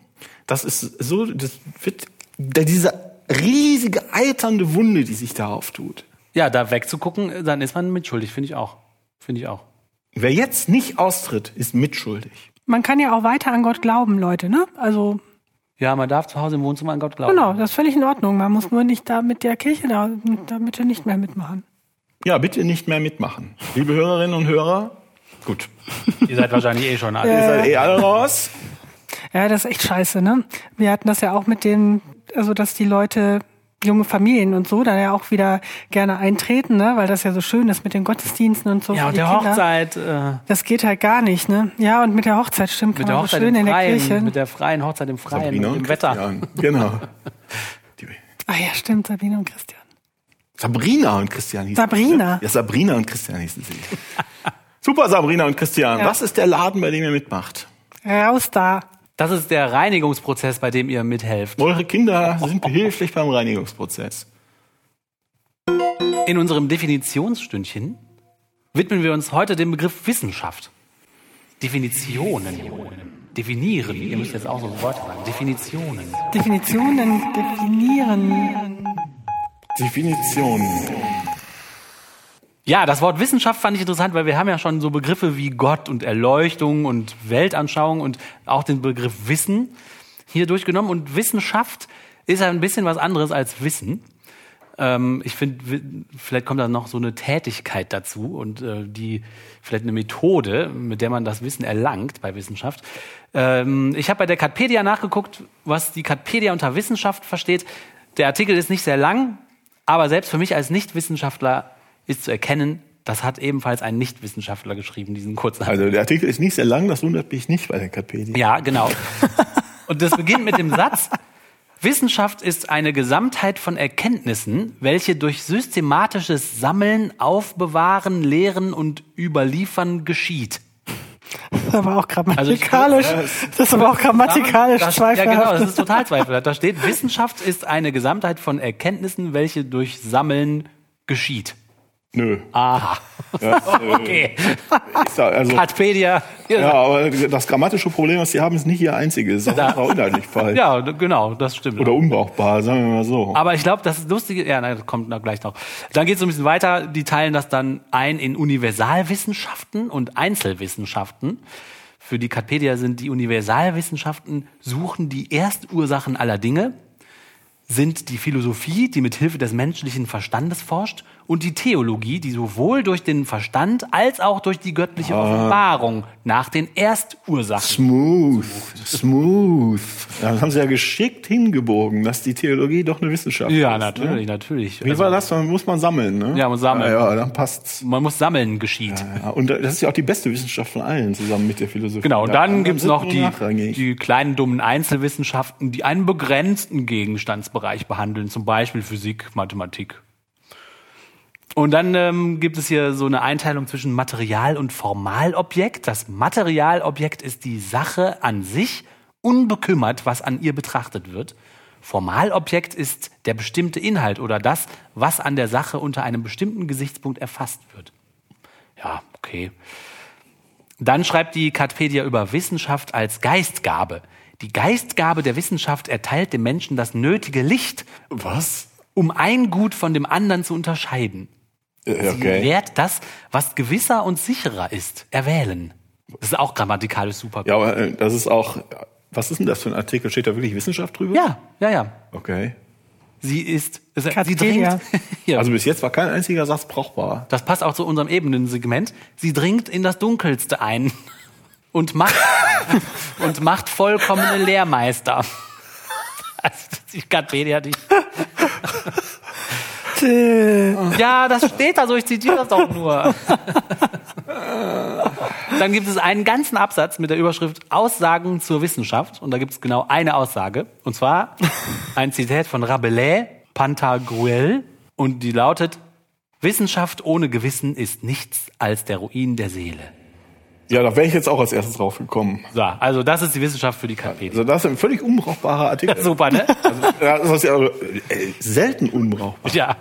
das ist so, das wird der, diese riesige eiternde Wunde, die sich da auftut. Ja, da wegzugucken, dann ist man mitschuldig, finde ich auch. Finde ich auch. Wer jetzt nicht austritt, ist mitschuldig. Man kann ja auch weiter an Gott glauben, Leute, ne? Also, Ja, man darf zu Hause im Wohnzimmer an Gott glauben. genau, das ist völlig in Ordnung. Man muss nur nicht da mit der Kirche da, da bitte nicht mehr mitmachen. Ja, bitte nicht mehr mitmachen. Liebe Hörerinnen und Hörer, gut. Ihr seid wahrscheinlich eh schon alle. Ihr seid eh alle raus. Ja, das ist echt scheiße, ne? Wir hatten das ja auch mit den, also dass die Leute, junge Familien und so, da ja auch wieder gerne eintreten, ne? Weil das ja so schön ist mit den Gottesdiensten und so. Ja, für und die der Kinder. Hochzeit, äh, Das geht halt gar nicht, ne? Ja, und mit der Hochzeit stimmt, mit der so Hochzeit schön im in der Freien, Kirche. mit der freien Hochzeit im Freien, Sabrina und im Wetter. Christian. Genau. Die, ah ja, stimmt, Sabine und Christian. Sabrina und Christian hießen Sabrina. sie. Ja, Sabrina und Christian hießen sie. Super, Sabrina und Christian. Ja. Was ist der Laden, bei dem ihr mitmacht? Raus da. Das ist der Reinigungsprozess, bei dem ihr mithelft. Eure Kinder sind behilflich beim Reinigungsprozess. In unserem Definitionsstündchen widmen wir uns heute dem Begriff Wissenschaft. Definitionen. Definieren. Ihr müsst jetzt auch so Worte sagen. Definitionen. Definitionen definieren. Definition. Ja, das Wort Wissenschaft fand ich interessant, weil wir haben ja schon so Begriffe wie Gott und Erleuchtung und Weltanschauung und auch den Begriff Wissen hier durchgenommen. Und Wissenschaft ist ein bisschen was anderes als Wissen. Ähm, ich finde, vielleicht kommt da noch so eine Tätigkeit dazu und äh, die vielleicht eine Methode, mit der man das Wissen erlangt bei Wissenschaft. Ähm, ich habe bei der Katpedia nachgeguckt, was die Katpedia unter Wissenschaft versteht. Der Artikel ist nicht sehr lang, aber selbst für mich als Nichtwissenschaftler ist zu erkennen, das hat ebenfalls ein Nichtwissenschaftler geschrieben, diesen kurzen Artikel. Also der Artikel ist nicht sehr lang, das wundert mich nicht bei der Katpedia. Ja, genau. Und das beginnt mit dem Satz, Wissenschaft ist eine Gesamtheit von Erkenntnissen, welche durch systematisches Sammeln, Aufbewahren, Lehren und Überliefern geschieht. Das ist aber auch grammatikalisch. das ist aber auch grammatikalisch das, Ja, genau, zweifelhaft. das ist total zweifelhaft. Da steht, Wissenschaft ist eine Gesamtheit von Erkenntnissen, welche durch Sammeln geschieht. Nö. Aha. Okay. Ist da, also, Katpedia. ja, aber das grammatische Problem, was Sie haben, ist nicht Ihr einziges. Das ist auch inhaltlich falsch. Ja, genau, das stimmt. Oder unbrauchbar, sagen wir mal so. Aber ich glaube, das Lustige, ja, nein, das kommt noch gleich noch. Dann geht es so ein bisschen weiter. Die teilen das dann ein in Universalwissenschaften und Einzelwissenschaften. Für die Katpedia sind die Universalwissenschaften suchen die Erstursachen aller Dinge, sind die Philosophie, die mit Hilfe des menschlichen Verstandes forscht, und die Theologie, die sowohl durch den Verstand als auch durch die göttliche Offenbarung nach den Erstursachen. Smooth, smooth. Ja, das haben Sie ja geschickt hingebogen, dass die Theologie doch eine Wissenschaft ist. Ja, Ne? natürlich, natürlich. Wie war das? Dann muss man sammeln, ne? Ja, muss sammeln. Ja, ja dann passt's. Man muss sammeln geschieht. Ja, und das ist ja auch die beste Wissenschaft von allen, zusammen mit der Philosophie. Genau, und Ja, dann gibt's noch die, die kleinen dummen Einzelwissenschaften, die einen begrenzten Gegenstandsbereich behandeln, zum Beispiel Physik, Mathematik. Und dann ähm, gibt es hier so eine Einteilung zwischen Material- und Formalobjekt. Das Materialobjekt ist die Sache an sich, unbekümmert, was an ihr betrachtet wird. Formalobjekt ist der bestimmte Inhalt oder das, was an der Sache unter einem bestimmten Gesichtspunkt erfasst wird. Ja, okay. Dann schreibt die Katpedia über Wissenschaft als Geistgabe. Die Geistgabe der Wissenschaft erteilt dem Menschen das nötige Licht, Was? um ein Gut von dem anderen zu unterscheiden. Äh, Sie lehrt das, was gewisser und sicherer ist, erwählen. Das ist auch grammatikalisch super. Ja, aber äh, das ist auch. Was ist denn das für ein Artikel? Steht da wirklich Wissenschaft drüber? ja, ja. ja. Okay. Sie ist, sie Katpedia. dringt, ja, Also bis jetzt war kein einziger Satz brauchbar. das passt auch zu unserem Ebenensegment. Sie dringt in das Dunkelste ein und macht, und macht vollkommene Lehrmeister. Also, die Katpedia, die, Ja, das steht da so, ich zitiere das doch nur. Dann gibt es einen ganzen Absatz mit der Überschrift Aussagen zur Wissenschaft. Und da gibt es genau eine Aussage. Und zwar ein Zitat von Rabelais, Pantagruel. Und die lautet, Wissenschaft ohne Gewissen ist nichts als der Ruin der Seele. Ja, da wäre ich jetzt auch als erstes drauf gekommen. So, also das ist die Wissenschaft für die Katpedia. Also das ist ein völlig unbrauchbarer Artikel. Super, ne? Ja, das ist ja äh, selten unbrauchbar. Ja.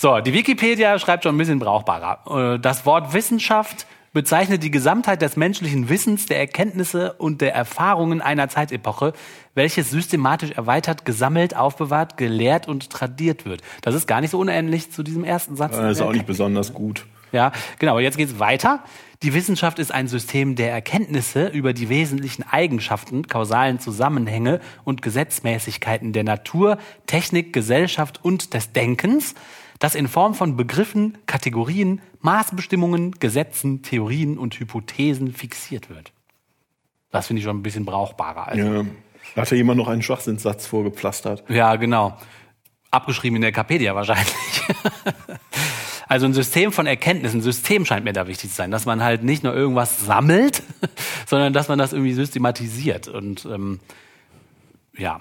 So, die Wikipedia schreibt schon ein bisschen brauchbarer. Äh, Das Wort Wissenschaft bezeichnet die Gesamtheit des menschlichen Wissens, der Erkenntnisse und der Erfahrungen einer Zeitepoche, welches systematisch erweitert, gesammelt, aufbewahrt, gelehrt und tradiert wird. Das ist gar nicht so unähnlich zu diesem ersten Satz. Das ist auch nicht besonders gut. Ja, genau. Aber jetzt geht's weiter. Die Wissenschaft ist ein System der Erkenntnisse über die wesentlichen Eigenschaften, kausalen Zusammenhänge und Gesetzmäßigkeiten der Natur, Technik, Gesellschaft und des Denkens, das in Form von Begriffen, Kategorien, Maßbestimmungen, Gesetzen, Theorien und Hypothesen fixiert wird. Das finde ich schon ein bisschen brauchbarer. Also, Ja. Da hat ja jemand noch einen Schwachsinnssatz vorgepflastert. ja, genau. Abgeschrieben in der Wikipedia wahrscheinlich. Also ein System von Erkenntnissen, ein System scheint mir da wichtig zu sein, dass man halt nicht nur irgendwas sammelt, sondern dass man das irgendwie systematisiert und ähm, ja.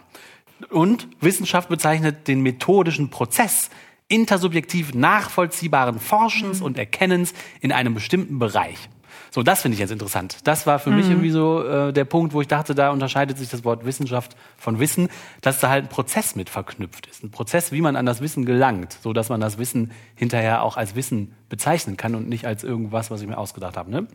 Und Wissenschaft bezeichnet den methodischen Prozess intersubjektiv nachvollziehbaren Forschens und Erkennens in einem bestimmten Bereich. So, das finde ich jetzt interessant. Das war für mich irgendwie so äh, der Punkt, wo ich dachte, da unterscheidet sich das Wort Wissenschaft von Wissen, dass da halt ein Prozess mit verknüpft ist. Ein Prozess, wie man an das Wissen gelangt, so dass man das Wissen hinterher auch als Wissen bezeichnen kann und nicht als irgendwas, was ich mir ausgedacht habe. Ne?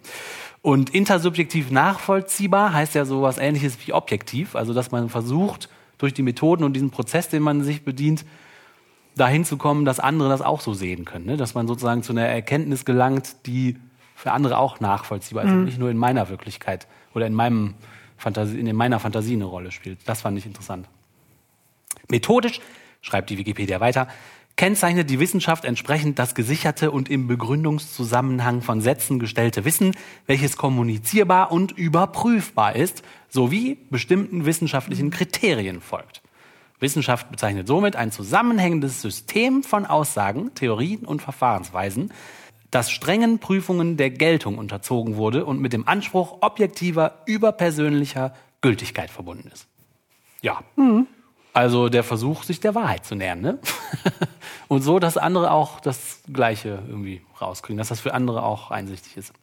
Und intersubjektiv nachvollziehbar heißt ja sowas ähnliches wie objektiv, also dass man versucht, durch die Methoden und diesen Prozess, den man sich bedient, dahin zu kommen, dass andere das auch so sehen können. Ne? Dass man sozusagen zu einer Erkenntnis gelangt, die für andere auch nachvollziehbar ist und nicht nur in meiner Wirklichkeit oder in, meinem Fantasie, in meiner Fantasie eine Rolle spielt. Das fand ich interessant. Methodisch, schreibt die Wikipedia weiter, kennzeichnet die Wissenschaft entsprechend das gesicherte und im Begründungszusammenhang von Sätzen gestellte Wissen, welches kommunizierbar und überprüfbar ist, sowie bestimmten wissenschaftlichen Kriterien folgt. Wissenschaft bezeichnet somit ein zusammenhängendes System von Aussagen, Theorien und Verfahrensweisen, das strengen Prüfungen der Geltung unterzogen wurde und mit dem Anspruch objektiver, überpersönlicher Gültigkeit verbunden ist. Ja. Also der Versuch, sich der Wahrheit zu nähern, ne? Und so, dass andere auch das Gleiche irgendwie rauskriegen, dass das für andere auch einsichtig ist.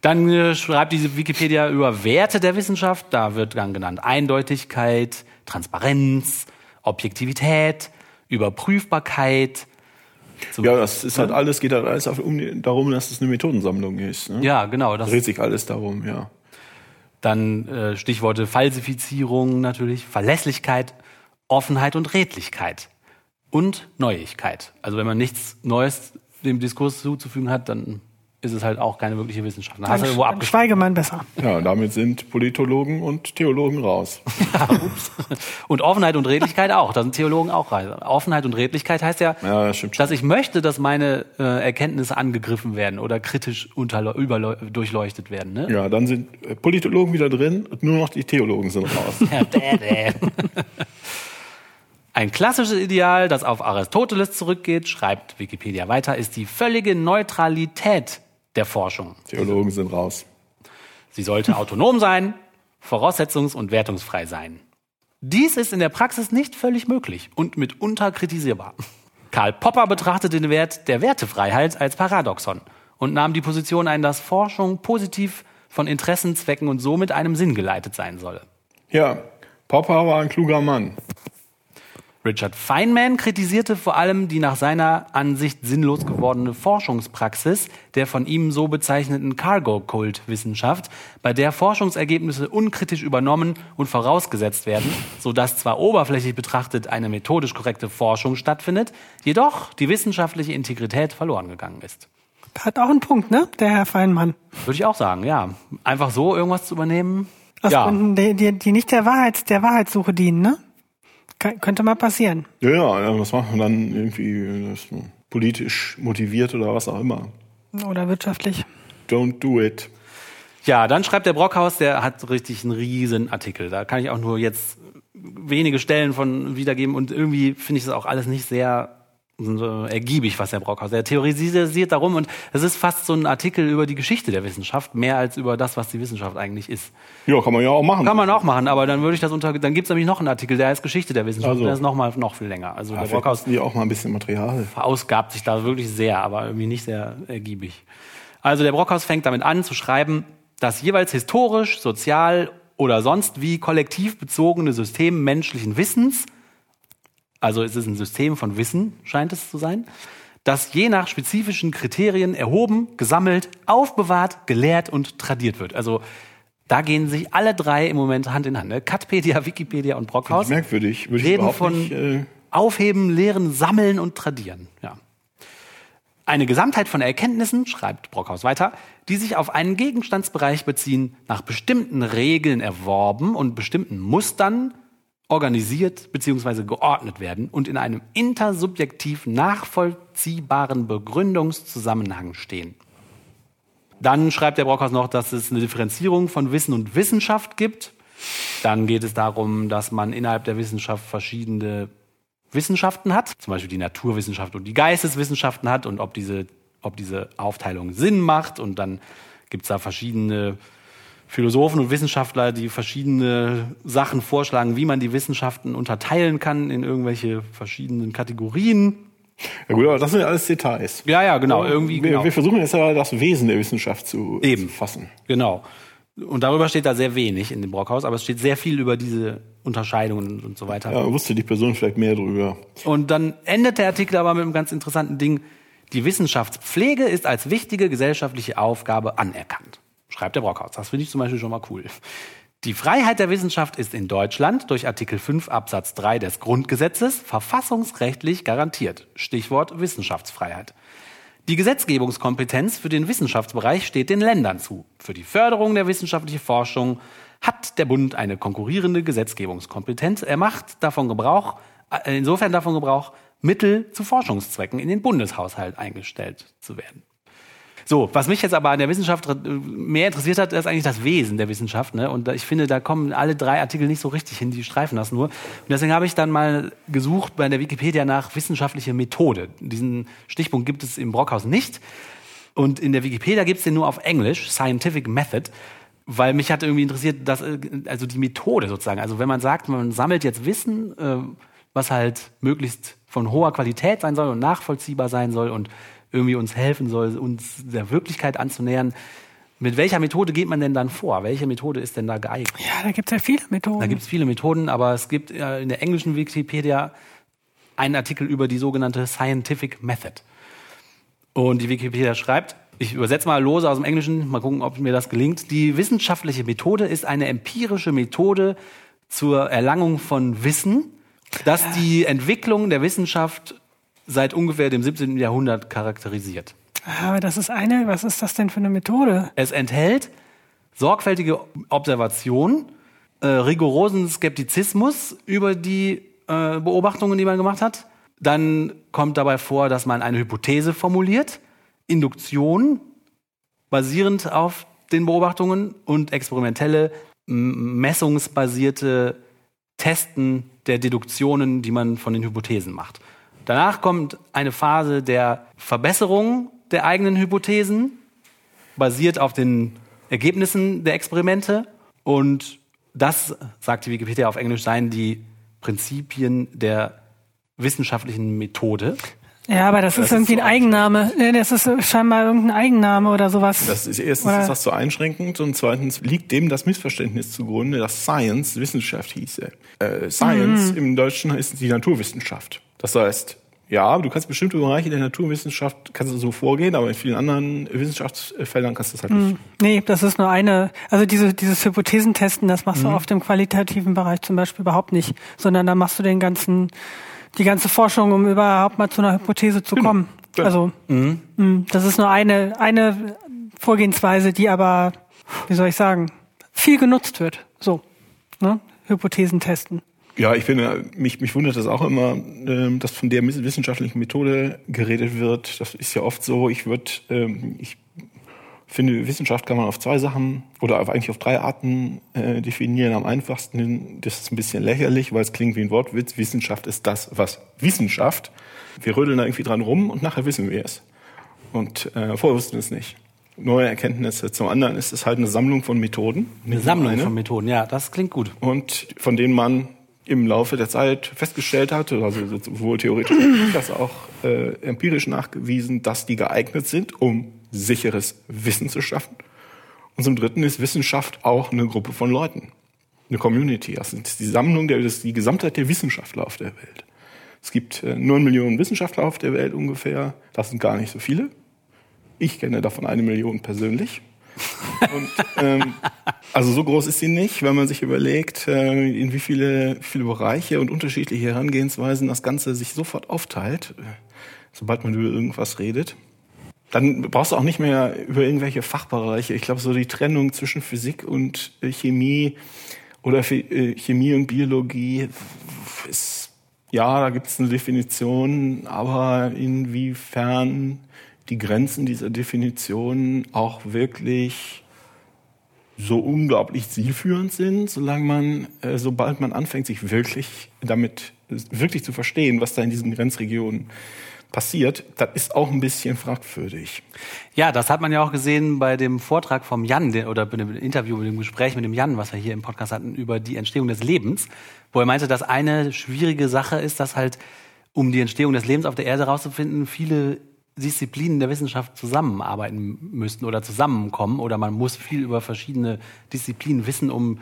Dann äh, schreibt diese Wikipedia über Werte der Wissenschaft. Da wird dann genannt Eindeutigkeit, Transparenz, Objektivität, Überprüfbarkeit. Ja, das ist halt alles, geht halt alles um, darum, dass es eine Methodensammlung ist. Ne? ja, genau. Das Dreht sich alles darum, ja. Dann äh, Stichworte Falsifizierung natürlich, Verlässlichkeit, Offenheit und Redlichkeit und Neuigkeit. Also wenn man nichts Neues dem Diskurs zuzufügen hat, dann ist es halt auch keine wirkliche Wissenschaft. Dann hast du Dann, irgendwo dann abgeschlossen. schweige man besser. Ja, damit sind Politologen und Theologen raus. Und Offenheit und Redlichkeit auch. Da sind Theologen auch rein. Offenheit und Redlichkeit heißt ja, Ja, das dass ich möchte, dass meine äh, Erkenntnisse angegriffen werden oder kritisch durchleuchtet werden. Ne? Ja, dann sind äh, Politologen wieder drin und nur noch die Theologen sind raus. Ja. Ein klassisches Ideal, das auf Aristoteles zurückgeht, schreibt Wikipedia weiter, ist die völlige Neutralität der Forschung. Theologen sind raus. Sie sollte autonom sein, voraussetzungs- und wertungsfrei sein. Dies ist in der Praxis nicht völlig möglich und mitunter kritisierbar. Karl Popper betrachtete den Wert der Wertefreiheit als Paradoxon und nahm die Position ein, dass Forschung positiv von Interessenzwecken und somit einem Sinn geleitet sein solle. Ja, Popper war ein kluger Mann. Richard Feynman kritisierte vor allem die nach seiner Ansicht sinnlos gewordene Forschungspraxis der von ihm so bezeichneten Cargo-Kult-Wissenschaft, bei der Forschungsergebnisse unkritisch übernommen und vorausgesetzt werden, sodass zwar oberflächlich betrachtet eine methodisch korrekte Forschung stattfindet, jedoch die wissenschaftliche Integrität verloren gegangen ist. Hat auch einen Punkt, ne? Der Herr Feinmann. Würde ich auch sagen, ja. Einfach so irgendwas zu übernehmen. Aus ja. Gründen, die, die, die nicht der Wahrheit, der Wahrheitssuche dienen, ne? Kann, könnte mal passieren. Ja, ja, ja, was macht man dann irgendwie das, politisch motiviert oder was auch immer? Oder wirtschaftlich. Don't do it. Ja, dann schreibt der Brockhaus, der hat richtig einen riesen Artikel. Da kann ich auch nur jetzt wenige Stellen von wiedergeben und irgendwie finde ich das auch alles nicht sehr so ergiebig, was der Brockhaus. Er theorisiert darum und es ist fast so ein Artikel über die Geschichte der Wissenschaft, mehr als über das, was die Wissenschaft eigentlich ist. Ja, kann man ja auch machen. Kann man auch machen, aber dann würde ich das unter, dann gibt's nämlich noch einen Artikel, der heißt Geschichte der Wissenschaft, Also. der ist noch mal noch viel länger. Also Ja, der vielleicht Brockhaus die auch mal ein bisschen Material. verausgabt sich da wirklich sehr, aber irgendwie nicht sehr ergiebig. Also der Brockhaus fängt damit an zu schreiben, dass jeweils historisch, sozial oder sonst wie kollektiv bezogene System menschlichen Wissens, also es ist ein System von Wissen, scheint es zu sein, das je nach spezifischen Kriterien erhoben, gesammelt, aufbewahrt, gelehrt und tradiert wird. Also da gehen sich alle drei im Moment Hand in Hand. Ne? Katpedia, Wikipedia und Brockhaus Merkwürdig. Würde ich reden von nicht, äh, Aufheben, Lehren, Sammeln und Tradieren. Ja. Eine Gesamtheit von Erkenntnissen, schreibt Brockhaus weiter, die sich auf einen Gegenstandsbereich beziehen, nach bestimmten Regeln erworben und bestimmten Mustern organisiert bzw. geordnet werden und in einem intersubjektiv nachvollziehbaren Begründungszusammenhang stehen. Dann schreibt der Brockhaus noch, dass es eine Differenzierung von Wissen und Wissenschaft gibt. Dann geht es darum, dass man innerhalb der Wissenschaft verschiedene Wissenschaften hat, zum Beispiel die Naturwissenschaft und die Geisteswissenschaften hat und ob diese, ob diese Aufteilung Sinn macht. Und dann gibt es da verschiedene Philosophen und Wissenschaftler, die verschiedene Sachen vorschlagen, wie man die Wissenschaften unterteilen kann in irgendwelche verschiedenen Kategorien. ja gut, aber das sind ja alles Details. Ja, ja, genau, irgendwie, wir, genau. wir versuchen jetzt ja das Wesen der Wissenschaft zu, Eben. zu fassen. Genau. Und darüber steht da sehr wenig in dem Brockhaus, aber es steht sehr viel über diese Unterscheidungen und so weiter. Ja, wusste die Person vielleicht mehr drüber. Und dann endet der Artikel aber mit einem ganz interessanten Ding. Die Wissenschaftspflege ist als wichtige gesellschaftliche Aufgabe anerkannt. Schreibt der Brockhaus. Das finde ich zum Beispiel schon mal cool. Die Freiheit der Wissenschaft ist in Deutschland durch Artikel 5 Absatz 3 des Grundgesetzes verfassungsrechtlich garantiert. Stichwort Wissenschaftsfreiheit. Die Gesetzgebungskompetenz für den Wissenschaftsbereich steht den Ländern zu. Für die Förderung der wissenschaftlichen Forschung hat der Bund eine konkurrierende Gesetzgebungskompetenz. Er macht davon Gebrauch, äh, insofern davon Gebrauch, Mittel zu Forschungszwecken in den Bundeshaushalt eingestellt zu werden. So, was mich jetzt aber an der Wissenschaft mehr interessiert hat, ist eigentlich das Wesen der Wissenschaft. Ne? Und ich finde, da kommen alle drei Artikel nicht so richtig hin, die streifen das nur. Und deswegen habe ich dann mal gesucht bei der Wikipedia nach wissenschaftliche Methode. Diesen Stichpunkt gibt es im Brockhaus nicht. Und in der Wikipedia gibt es den nur auf Englisch, Scientific Method weil mich hat irgendwie interessiert, dass, also die Methode sozusagen. Also wenn man sagt, man sammelt jetzt Wissen, äh, was halt möglichst von hoher Qualität sein soll und nachvollziehbar sein soll und irgendwie uns helfen soll, uns der Wirklichkeit anzunähern. Mit welcher Methode geht man denn dann vor? Welche Methode ist denn da geeignet? Ja, da gibt es ja viele Methoden. Da gibt es viele Methoden, aber es gibt äh, in der englischen Wikipedia einen Artikel über die sogenannte Scientific Method. Und die Wikipedia schreibt, ich übersetze mal lose aus dem Englischen, mal gucken, ob mir das gelingt. Die wissenschaftliche Methode ist eine empirische Methode zur Erlangung von Wissen, das die Entwicklung der Wissenschaft seit ungefähr dem 17. Jahrhundert charakterisiert. Aber das ist eine, was ist das denn für eine Methode? Es enthält sorgfältige Observation, äh, rigorosen Skeptizismus über die äh, Beobachtungen, die man gemacht hat. Dann kommt dabei vor, dass man eine Hypothese formuliert, Induktion basierend auf den Beobachtungen und experimentelle messungsbasierte Testen der Deduktionen, die man von den Hypothesen macht. Danach kommt eine Phase der Verbesserung der eigenen Hypothesen, basiert auf den Ergebnissen der Experimente. Und das, sagt die Wikipedia auf Englisch, seien die Prinzipien der wissenschaftlichen Methode. Ja, aber das, das ist irgendwie ist so ein Eigenname. Das ist scheinbar irgendein Eigenname oder sowas. Das ist erstens oder? ist das so einschränkend und zweitens liegt dem das Missverständnis zugrunde, dass Science Wissenschaft hieße. Äh, Science mhm. im Deutschen ist die Naturwissenschaft. Das heißt, ja, du kannst bestimmte Bereiche der Naturwissenschaft kannst du so vorgehen, aber in vielen anderen Wissenschaftsfeldern kannst du das halt nicht. Hm. Nee, das ist nur eine, also diese, dieses Hypothesentesten, das machst mhm. du oft im qualitativen Bereich zum Beispiel überhaupt nicht, sondern da machst du den ganzen, die ganze Forschung, um überhaupt mal zu einer Hypothese zu genau. kommen. Ja. Also, mhm. Hm, das ist nur eine, eine Vorgehensweise, die aber, wie soll ich sagen, viel genutzt wird. So, ne? Hypothesen testen. Ja, ich finde, mich, mich wundert das auch immer, ähm, dass von der wissenschaftlichen Methode geredet wird. Das ist ja oft so. Ich würde, ähm, ich finde, Wissenschaft kann man auf zwei Sachen oder eigentlich auf drei Arten äh, definieren. Am einfachsten, das ist ein bisschen lächerlich, weil es klingt wie ein Wortwitz. Wissenschaft ist das, was Wissenschaft. Wir rödeln da irgendwie dran rum und nachher wissen wir es. Und äh, vorher wussten wir es nicht neue Erkenntnisse. Zum anderen ist es halt eine Sammlung von Methoden. Eine Sammlung eine. von Methoden, ja, das klingt gut. Und von denen man im Laufe der Zeit festgestellt hat, also sowohl theoretisch als auch äh, empirisch nachgewiesen, dass die geeignet sind, um sicheres Wissen zu schaffen. Und zum Dritten ist Wissenschaft auch eine Gruppe von Leuten, eine Community. Das ist die Sammlung, der, das ist die Gesamtheit der Wissenschaftler auf der Welt. Es gibt äh, 9 Millionen Wissenschaftler auf der Welt ungefähr. Das sind gar nicht so viele. Ich kenne davon eine Million persönlich. Und, ähm, also so groß ist sie nicht, wenn man sich überlegt, äh, in wie viele, viele Bereiche und unterschiedliche Herangehensweisen das Ganze sich sofort aufteilt, sobald man über irgendwas redet. Dann brauchst du auch nicht mehr über irgendwelche Fachbereiche. Ich glaube, so die Trennung zwischen Physik und äh, Chemie oder äh, Chemie und Biologie ist, ja, da gibt es eine Definition, aber inwiefern die Grenzen dieser Definition auch wirklich so unglaublich zielführend sind, solange man, äh, sobald man anfängt, sich wirklich damit, wirklich zu verstehen, was da in diesen Grenzregionen passiert, das ist auch ein bisschen fragwürdig. Ja, das hat man ja auch gesehen bei dem Vortrag vom Jan oder bei dem Interview, bei dem Gespräch mit dem Jan, was wir hier im Podcast hatten, über die Entstehung des Lebens, wo er meinte, dass eine schwierige Sache ist, dass halt, um die Entstehung des Lebens auf der Erde herauszufinden, viele Disziplinen der Wissenschaft zusammenarbeiten müssten oder zusammenkommen oder man muss viel über verschiedene Disziplinen wissen, um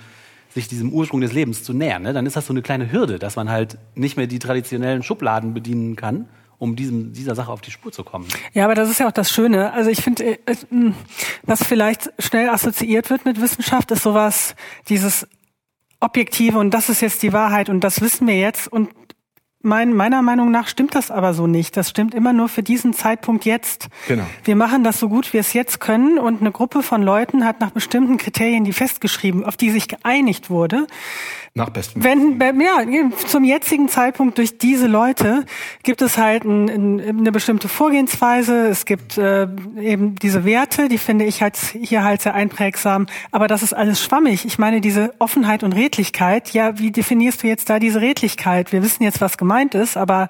sich diesem Ursprung des Lebens zu nähern. Ne? Dann ist das so eine kleine Hürde, dass man halt nicht mehr die traditionellen Schubladen bedienen kann, um diesem, dieser Sache auf die Spur zu kommen. Ja, aber das ist ja auch das Schöne. Also ich finde, äh, hm, was vielleicht schnell assoziiert wird mit Wissenschaft, ist sowas, dieses Objektive und das ist jetzt die Wahrheit und das wissen wir jetzt und mein, meiner Meinung nach stimmt das aber so nicht. Das stimmt immer nur für diesen Zeitpunkt jetzt. Genau. Wir machen das so gut wir es jetzt können und eine Gruppe von Leuten hat nach bestimmten Kriterien, die festgeschrieben, auf die sich geeinigt wurde, Nach bestem wenn, ja, zum jetzigen Zeitpunkt durch diese Leute gibt es halt ein, ein, eine bestimmte Vorgehensweise. Es gibt äh, eben diese Werte, die finde ich halt hier halt sehr einprägsam. Aber das ist alles schwammig. Ich meine, diese Offenheit und Redlichkeit, ja, wie definierst du jetzt da diese Redlichkeit? Wir wissen jetzt, was gemeint ist, aber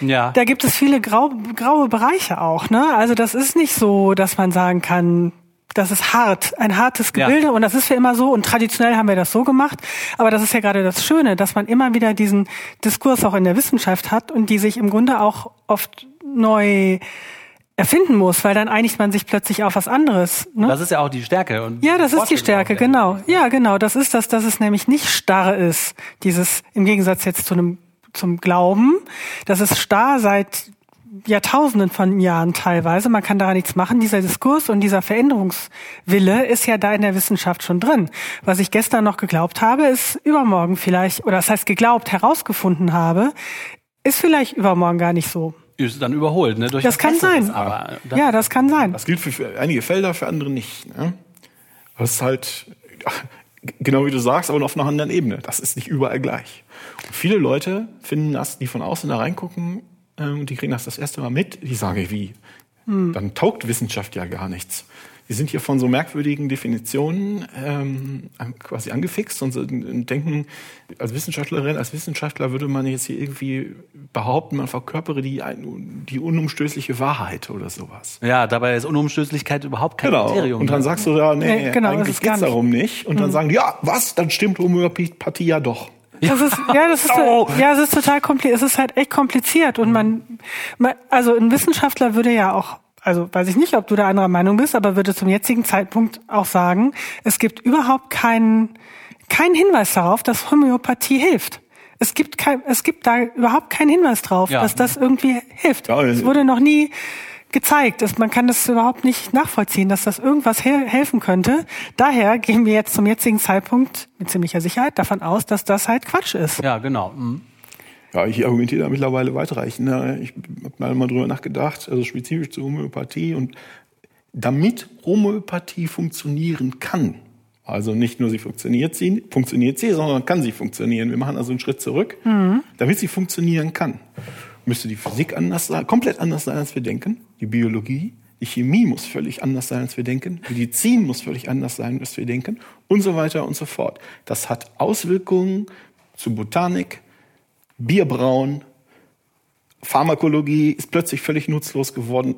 Ja. da gibt es viele grau, graue Bereiche auch. Ne? Also das ist nicht so, dass man sagen kann, das ist hart, ein hartes Ja. Gebilde und das ist für immer so und traditionell haben wir das so gemacht. Aber das ist ja gerade das Schöne, dass man immer wieder diesen Diskurs auch in der Wissenschaft hat und die sich im Grunde auch oft neu erfinden muss, weil dann einigt man sich plötzlich auf was anderes. Ne? Das ist ja auch die Stärke. Und Ja, das ist die Stärke, genau. Ja, genau. Das ist das, dass es nämlich nicht starr ist. Dieses, im Gegensatz jetzt zu einem, zum Glauben. Das ist starr seit Jahrtausenden von Jahren teilweise. Man kann daran nichts machen. Dieser Diskurs und dieser Veränderungswille ist ja da in der Wissenschaft schon drin. Was ich gestern noch geglaubt habe, ist übermorgen vielleicht, oder das heißt geglaubt, herausgefunden habe, ist vielleicht übermorgen gar nicht so. Ist dann überholt, ne? Durch Das kann sein. Aber das, Ja, das kann sein. Das gilt für, einige Felder, für andere nicht. Ne? Aber es ist halt, genau wie du sagst, aber auf einer anderen Ebene. Das ist nicht überall gleich. Und viele Leute finden das, die von außen da reingucken, und die kriegen das das erste Mal mit, die sagen, wie? Dann taugt Wissenschaft ja gar nichts. Die sind hier von so merkwürdigen Definitionen ähm, quasi angefixt und, so, und denken, als Wissenschaftlerin, als Wissenschaftler würde man jetzt hier irgendwie behaupten, man verkörpere die, die unumstößliche Wahrheit oder sowas. ja, dabei ist Unumstößlichkeit überhaupt kein Genau. Kriterium. Und dann ne? sagst du ja, nee, Nee, genau, das eigentlich geht's nicht. darum nicht. Und dann sagen die, ja, was? Dann stimmt Homöopathie ja doch. Das ist, ja, das ist, Oh. ja, es ist total kompliziert. Es ist halt echt kompliziert und man, man, also ein Wissenschaftler würde ja auch, also weiß ich nicht, ob du da anderer Meinung bist, aber würde zum jetzigen Zeitpunkt auch sagen, es gibt überhaupt keinen, keinen Hinweis darauf, dass Homöopathie hilft. Es gibt kein, es gibt da überhaupt keinen Hinweis drauf, Ja. dass das irgendwie hilft. Ja, es wurde noch nie gezeigt. Es- Man kann das überhaupt nicht nachvollziehen, dass das irgendwas he helfen könnte. Daher gehen wir jetzt zum jetzigen Zeitpunkt mit ziemlicher Sicherheit davon aus, dass das halt Quatsch ist. Ja, genau. Mhm. Ja, ich argumentiere da mittlerweile weitreichend. ne? Ich habe mal mal drüber nachgedacht, also spezifisch zur Homöopathie. Und damit Homöopathie funktionieren kann, also nicht nur sie funktioniert sie, funktioniert sie, sondern kann sie funktionieren. Wir machen also einen Schritt zurück. Damit sie funktionieren kann, müsste die Physik anders sein, komplett anders sein, als wir denken. Die Biologie, die Chemie muss völlig anders sein, als wir denken. Medizin muss völlig anders sein, als wir denken. Und so weiter und so fort. Das hat Auswirkungen zu Botanik, Bierbrauen, Pharmakologie ist plötzlich völlig nutzlos geworden.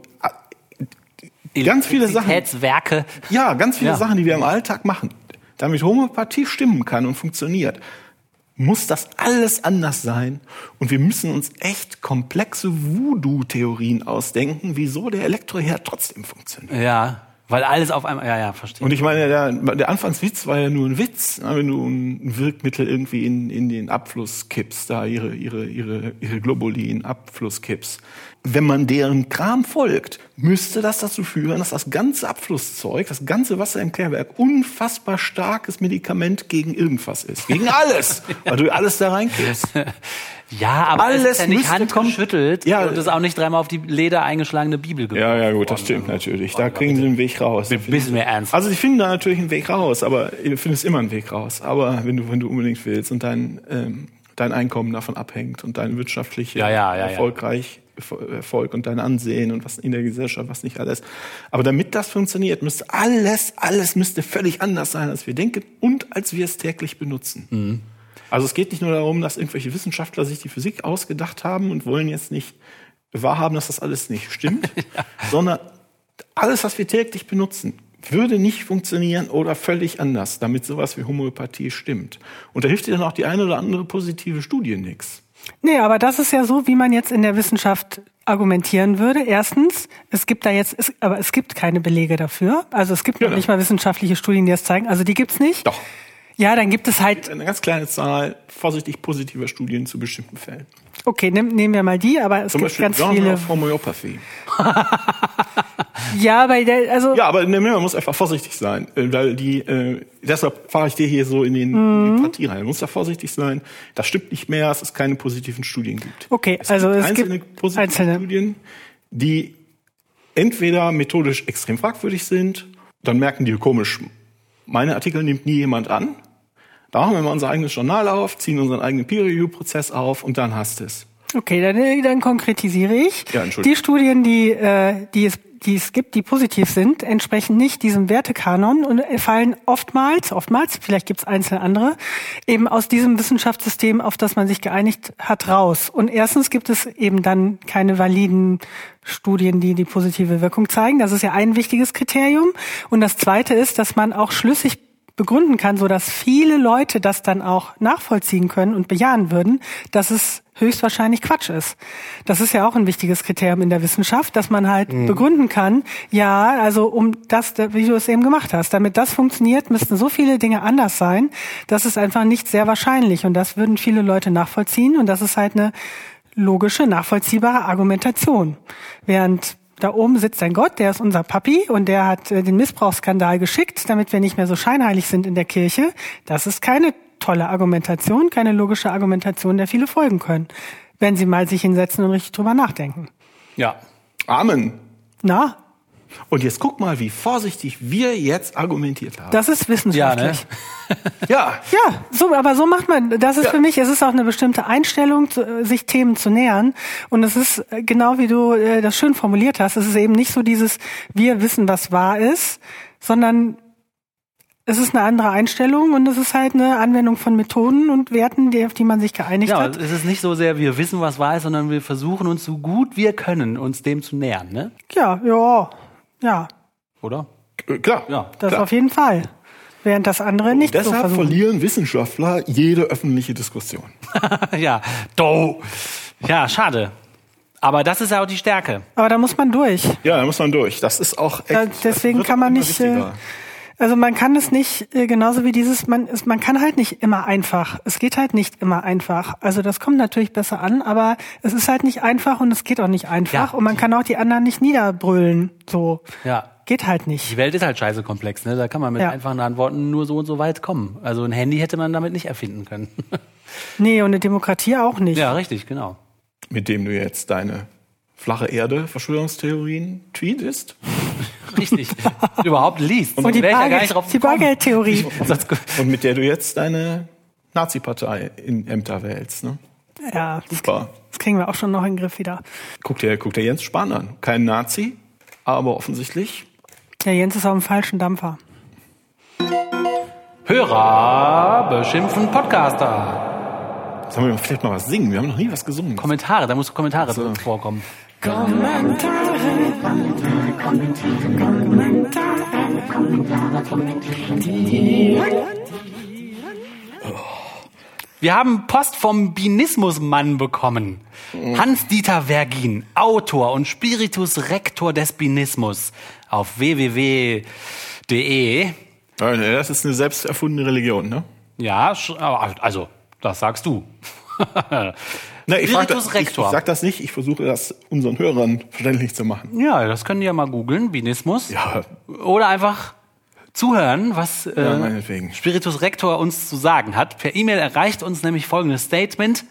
Ganz viele Sachen. Ja, ganz viele Ja. Sachen, die wir im Alltag machen. Damit Homöopathie stimmen kann und funktioniert, muss das alles anders sein. Und wir müssen uns echt komplexe Voodoo-Theorien ausdenken, wieso der Elektroherd trotzdem funktioniert. Ja, weil alles auf einmal, ja, ja, verstehe. Und ich meine, der, der Anfangswitz war ja nur ein Witz. ne? Wenn du ein Wirkmittel irgendwie in, in den Abfluss kippst, da ihre, ihre, ihre, ihre Globuli in Abfluss kippst. Wenn man deren Kram folgt, müsste das dazu führen, dass das ganze Abflusszeug, das ganze Wasser im Klärwerk unfassbar starkes Medikament gegen irgendwas ist. Gegen alles. weil du alles da reinkippst. ja, aber es alles ist ja nicht handgeschüttelt Ja. und es ist auch nicht dreimal auf die Leder eingeschlagene Bibel geworden. Ja, ja, gut, das stimmt natürlich. Da kriegen sie einen Weg raus. Ein bisschen mehr ernst. Also sie finden da natürlich einen Weg raus, aber du findest immer einen Weg raus. Aber wenn du, wenn du unbedingt willst und dein, ähm, dein Einkommen davon abhängt und dein wirtschaftlicher Ja, ja, ja, ja. erfolgreich Erfolg und dein Ansehen und was in der Gesellschaft, was nicht alles. Aber damit das funktioniert, müsste alles, alles müsste völlig anders sein, als wir denken und als wir es täglich benutzen. Mhm. Also es geht nicht nur darum, dass irgendwelche Wissenschaftler sich die Physik ausgedacht haben und wollen jetzt nicht wahrhaben, dass das alles nicht stimmt, sondern alles, was wir täglich benutzen, würde nicht funktionieren oder völlig anders, damit sowas wie Homöopathie stimmt. Und da hilft dir dann auch die eine oder andere positive Studie nichts. Nee, aber das ist ja so, wie man jetzt in der Wissenschaft argumentieren würde. Erstens, es gibt da jetzt, es, aber es gibt keine Belege dafür. Also es gibt noch Genau. nicht mal wissenschaftliche Studien, die das zeigen. Also die gibt's nicht. Doch. Ja, dann gibt es halt, Eine ganz kleine Zahl vorsichtig positiver Studien zu bestimmten Fällen. Okay, nehm, nehmen wir mal die, aber es Zum gibt Beispiel ganz Genre viele. of Homöopathie. Ja, weil der, also Ja, aber ne, man muss einfach vorsichtig sein, äh, weil die, äh, deshalb fahre ich dir hier so in, den, Mhm. in Partie rein. Man muss da vorsichtig sein. Das stimmt nicht mehr, dass es keine positiven Studien gibt. Okay, es also gibt es einzelne gibt positive einzelne. Studien, die entweder methodisch extrem fragwürdig sind, dann merken die komisch, meine Artikel nimmt nie jemand an. Da machen wir mal unser eigenes Journal auf, ziehen unseren eigenen Peer-Review-Prozess auf und dann hast es. Okay, dann, dann konkretisiere ich. Ja, die Studien, die, äh, die, es, die es gibt, die positiv sind, entsprechen nicht diesem Wertekanon und fallen oftmals, oftmals, vielleicht gibt es einzelne andere, eben aus diesem Wissenschaftssystem, auf das man sich geeinigt hat, raus. Und erstens gibt es eben dann keine validen Studien, die die positive Wirkung zeigen. Das ist ja ein wichtiges Kriterium. Und das zweite ist, dass man auch schlüssig begründen kann, so dass viele Leute das dann auch nachvollziehen können und bejahen würden, dass es höchstwahrscheinlich Quatsch ist. Das ist ja auch ein wichtiges Kriterium in der Wissenschaft, dass man halt begründen kann, ja, also um das, wie du es eben gemacht hast, damit das funktioniert, müssten so viele Dinge anders sein, das ist einfach nicht sehr wahrscheinlich und das würden viele Leute nachvollziehen und das ist halt eine logische, nachvollziehbare Argumentation. Während da oben sitzt ein Gott, der ist unser Papi und der hat äh, den Missbrauchsskandal geschickt, damit wir nicht mehr so scheinheilig sind in der Kirche. Das ist keine tolle Argumentation, keine logische Argumentation, der viele folgen können, wenn sie mal sich hinsetzen und richtig drüber nachdenken. Ja. Amen. Na, Und jetzt guck mal, wie vorsichtig wir jetzt argumentiert haben. das ist Ja, wissenschaftlich. ne? ja, Ja, so, aber so macht man, das ist für mich, es ist auch eine bestimmte Einstellung, äh, sich Themen zu nähern. Und es ist äh, genau wie du äh, das schön formuliert hast, es ist eben nicht so dieses, wir wissen, was wahr ist, sondern es ist eine andere Einstellung und es ist halt eine Anwendung von Methoden und Werten, die, auf die man sich geeinigt Ja, hat. es ist nicht so sehr, wir wissen, was wahr ist, sondern wir versuchen uns so gut wir können, uns dem zu nähern, ne? Ja, ja, ja, Oder? äh, klar. Ja. das klar. auf jeden Fall. Während das andere nicht so Deshalb versuchen. verlieren Wissenschaftler jede öffentliche Diskussion. ja. Do. Ja, schade. Aber das ist ja auch die Stärke. Aber da muss man durch. Ja, da muss man durch. Das ist auch echt. Ja, deswegen kann man nicht, äh, wichtiger. Also man kann es nicht, äh, genauso wie dieses, man, es, man kann halt nicht immer einfach. Es geht halt nicht immer einfach. Also das kommt natürlich besser an, aber es ist halt nicht einfach und es geht auch nicht einfach. Ja. Und man kann auch die anderen nicht niederbrüllen. So. Ja. Geht halt Die nicht. Welt ist halt scheiße komplex, ne? Da kann man mit Ja. einfachen Antworten nur so und so weit kommen. Also ein Handy hätte man damit nicht erfinden können. Nee, und eine Demokratie auch nicht. ja, richtig, genau. Mit dem du jetzt deine flache Erde Verschwörungstheorien tweetest. Richtig. Überhaupt liest. Und die, ja gar Bargeld, die. Bargeldtheorie. Und mit der du jetzt deine Nazi-Partei in Ämter wählst. Ne? Ja, das, Super. das kriegen wir auch schon noch in den Griff wieder. Guck dir, guck dir Jens Spahn an. Kein Nazi, aber offensichtlich. Der Jens ist auf dem falschen Dampfer. Hörer beschimpfen Podcaster. Sollen wir vielleicht mal was singen? Wir haben noch nie was gesungen. Kommentare, da muss Kommentare drin vorkommen. Wir haben Post vom Binismusmann bekommen. Hans-Dieter Vergin, Autor und Spiritus Rector des Binismus auf www.de. Das ist eine selbst erfundene Religion, ne? Ja, also, das sagst du. Na, ich, frag Spiritus das, ich, ich Rector. sag das nicht, ich versuche das unseren Hörern verständlich zu machen. Ja, das können die ja mal googeln, Binismus. Ja, Oder einfach zuhören, was äh, Ja. Spiritus Rector uns zu sagen hat. Per E-Mail erreicht uns nämlich folgendes Statement.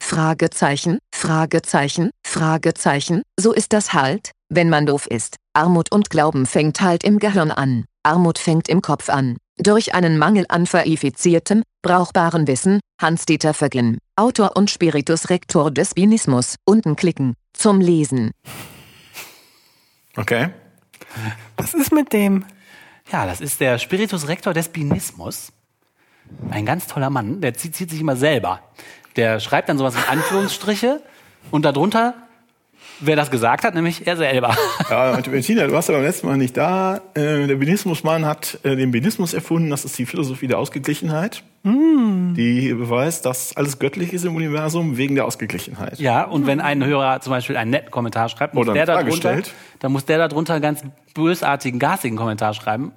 Fragezeichen, Fragezeichen, Fragezeichen, so ist das halt, wenn man doof ist. Armut und Glauben fängt halt im Gehirn an. Armut fängt im Kopf an. Durch einen Mangel an verifiziertem, brauchbaren Wissen, Hans-Dieter Vergin, Autor und Spiritus Rector des Binismus, unten klicken, zum Lesen. okay. Was ist mit dem? Ja, das ist der Spiritus Rector des Binismus. Ein ganz toller Mann, der zieht, zieht sich immer selber. Der schreibt dann sowas in Anführungsstriche und darunter, wer das gesagt hat, nämlich er selber. Ja, Bettina, du warst ja beim letzten Mal nicht da. Äh, der Benismusmann hat äh, den Benismus erfunden. Das ist die Philosophie der Ausgeglichenheit, die beweist, dass alles göttlich ist im Universum wegen der Ausgeglichenheit. Ja, und wenn ein Hörer zum Beispiel einen netten Kommentar schreibt, muss Oder der darunter, stellt. dann muss der darunter einen ganz bösartigen, garstigen Kommentar schreiben